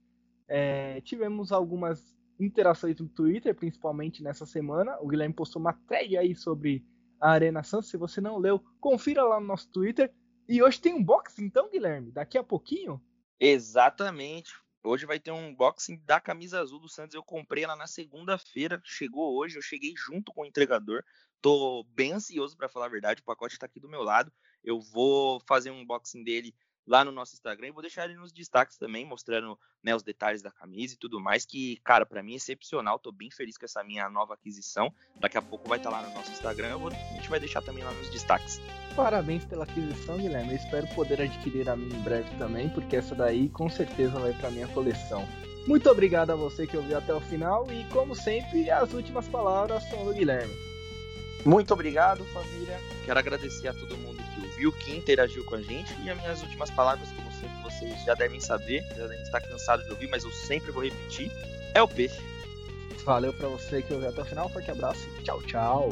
É, tivemos algumas interações no Twitter, principalmente nessa semana. O Guilherme postou uma thread aí sobre a Arena Santos. Se você não leu, confira lá no nosso Twitter. E hoje tem um box, então, Guilherme? Daqui a pouquinho? Exatamente. Hoje vai ter um unboxing da camisa azul do Santos. Eu comprei ela na segunda-feira. Chegou hoje, eu cheguei junto com o entregador. Tô bem ansioso para falar a verdade. O pacote está aqui do meu lado. Eu vou fazer um unboxing dele lá no nosso Instagram e vou deixar ele nos destaques também, mostrando né, os detalhes da camisa e tudo mais, que, cara, para mim é excepcional, tô bem feliz com essa minha nova aquisição. Daqui a pouco vai estar tá lá no nosso Instagram, vou, a gente vai deixar também lá nos destaques. Parabéns pela aquisição, Guilherme. Eu espero poder adquirir a minha em breve também, porque essa daí com certeza vai para minha coleção. Muito obrigado a você que ouviu até o final e, como sempre, as últimas palavras são do Guilherme. Muito obrigado, família. Quero agradecer a todo mundo ouviu, que interagiu com a gente. E as minhas últimas palavras, como sempre, vocês já devem saber, já devem estar cansados de ouvir, mas eu sempre vou repetir: é o peixe. Valeu para você que ouviu até o final. Forte abraço. Tchau, tchau.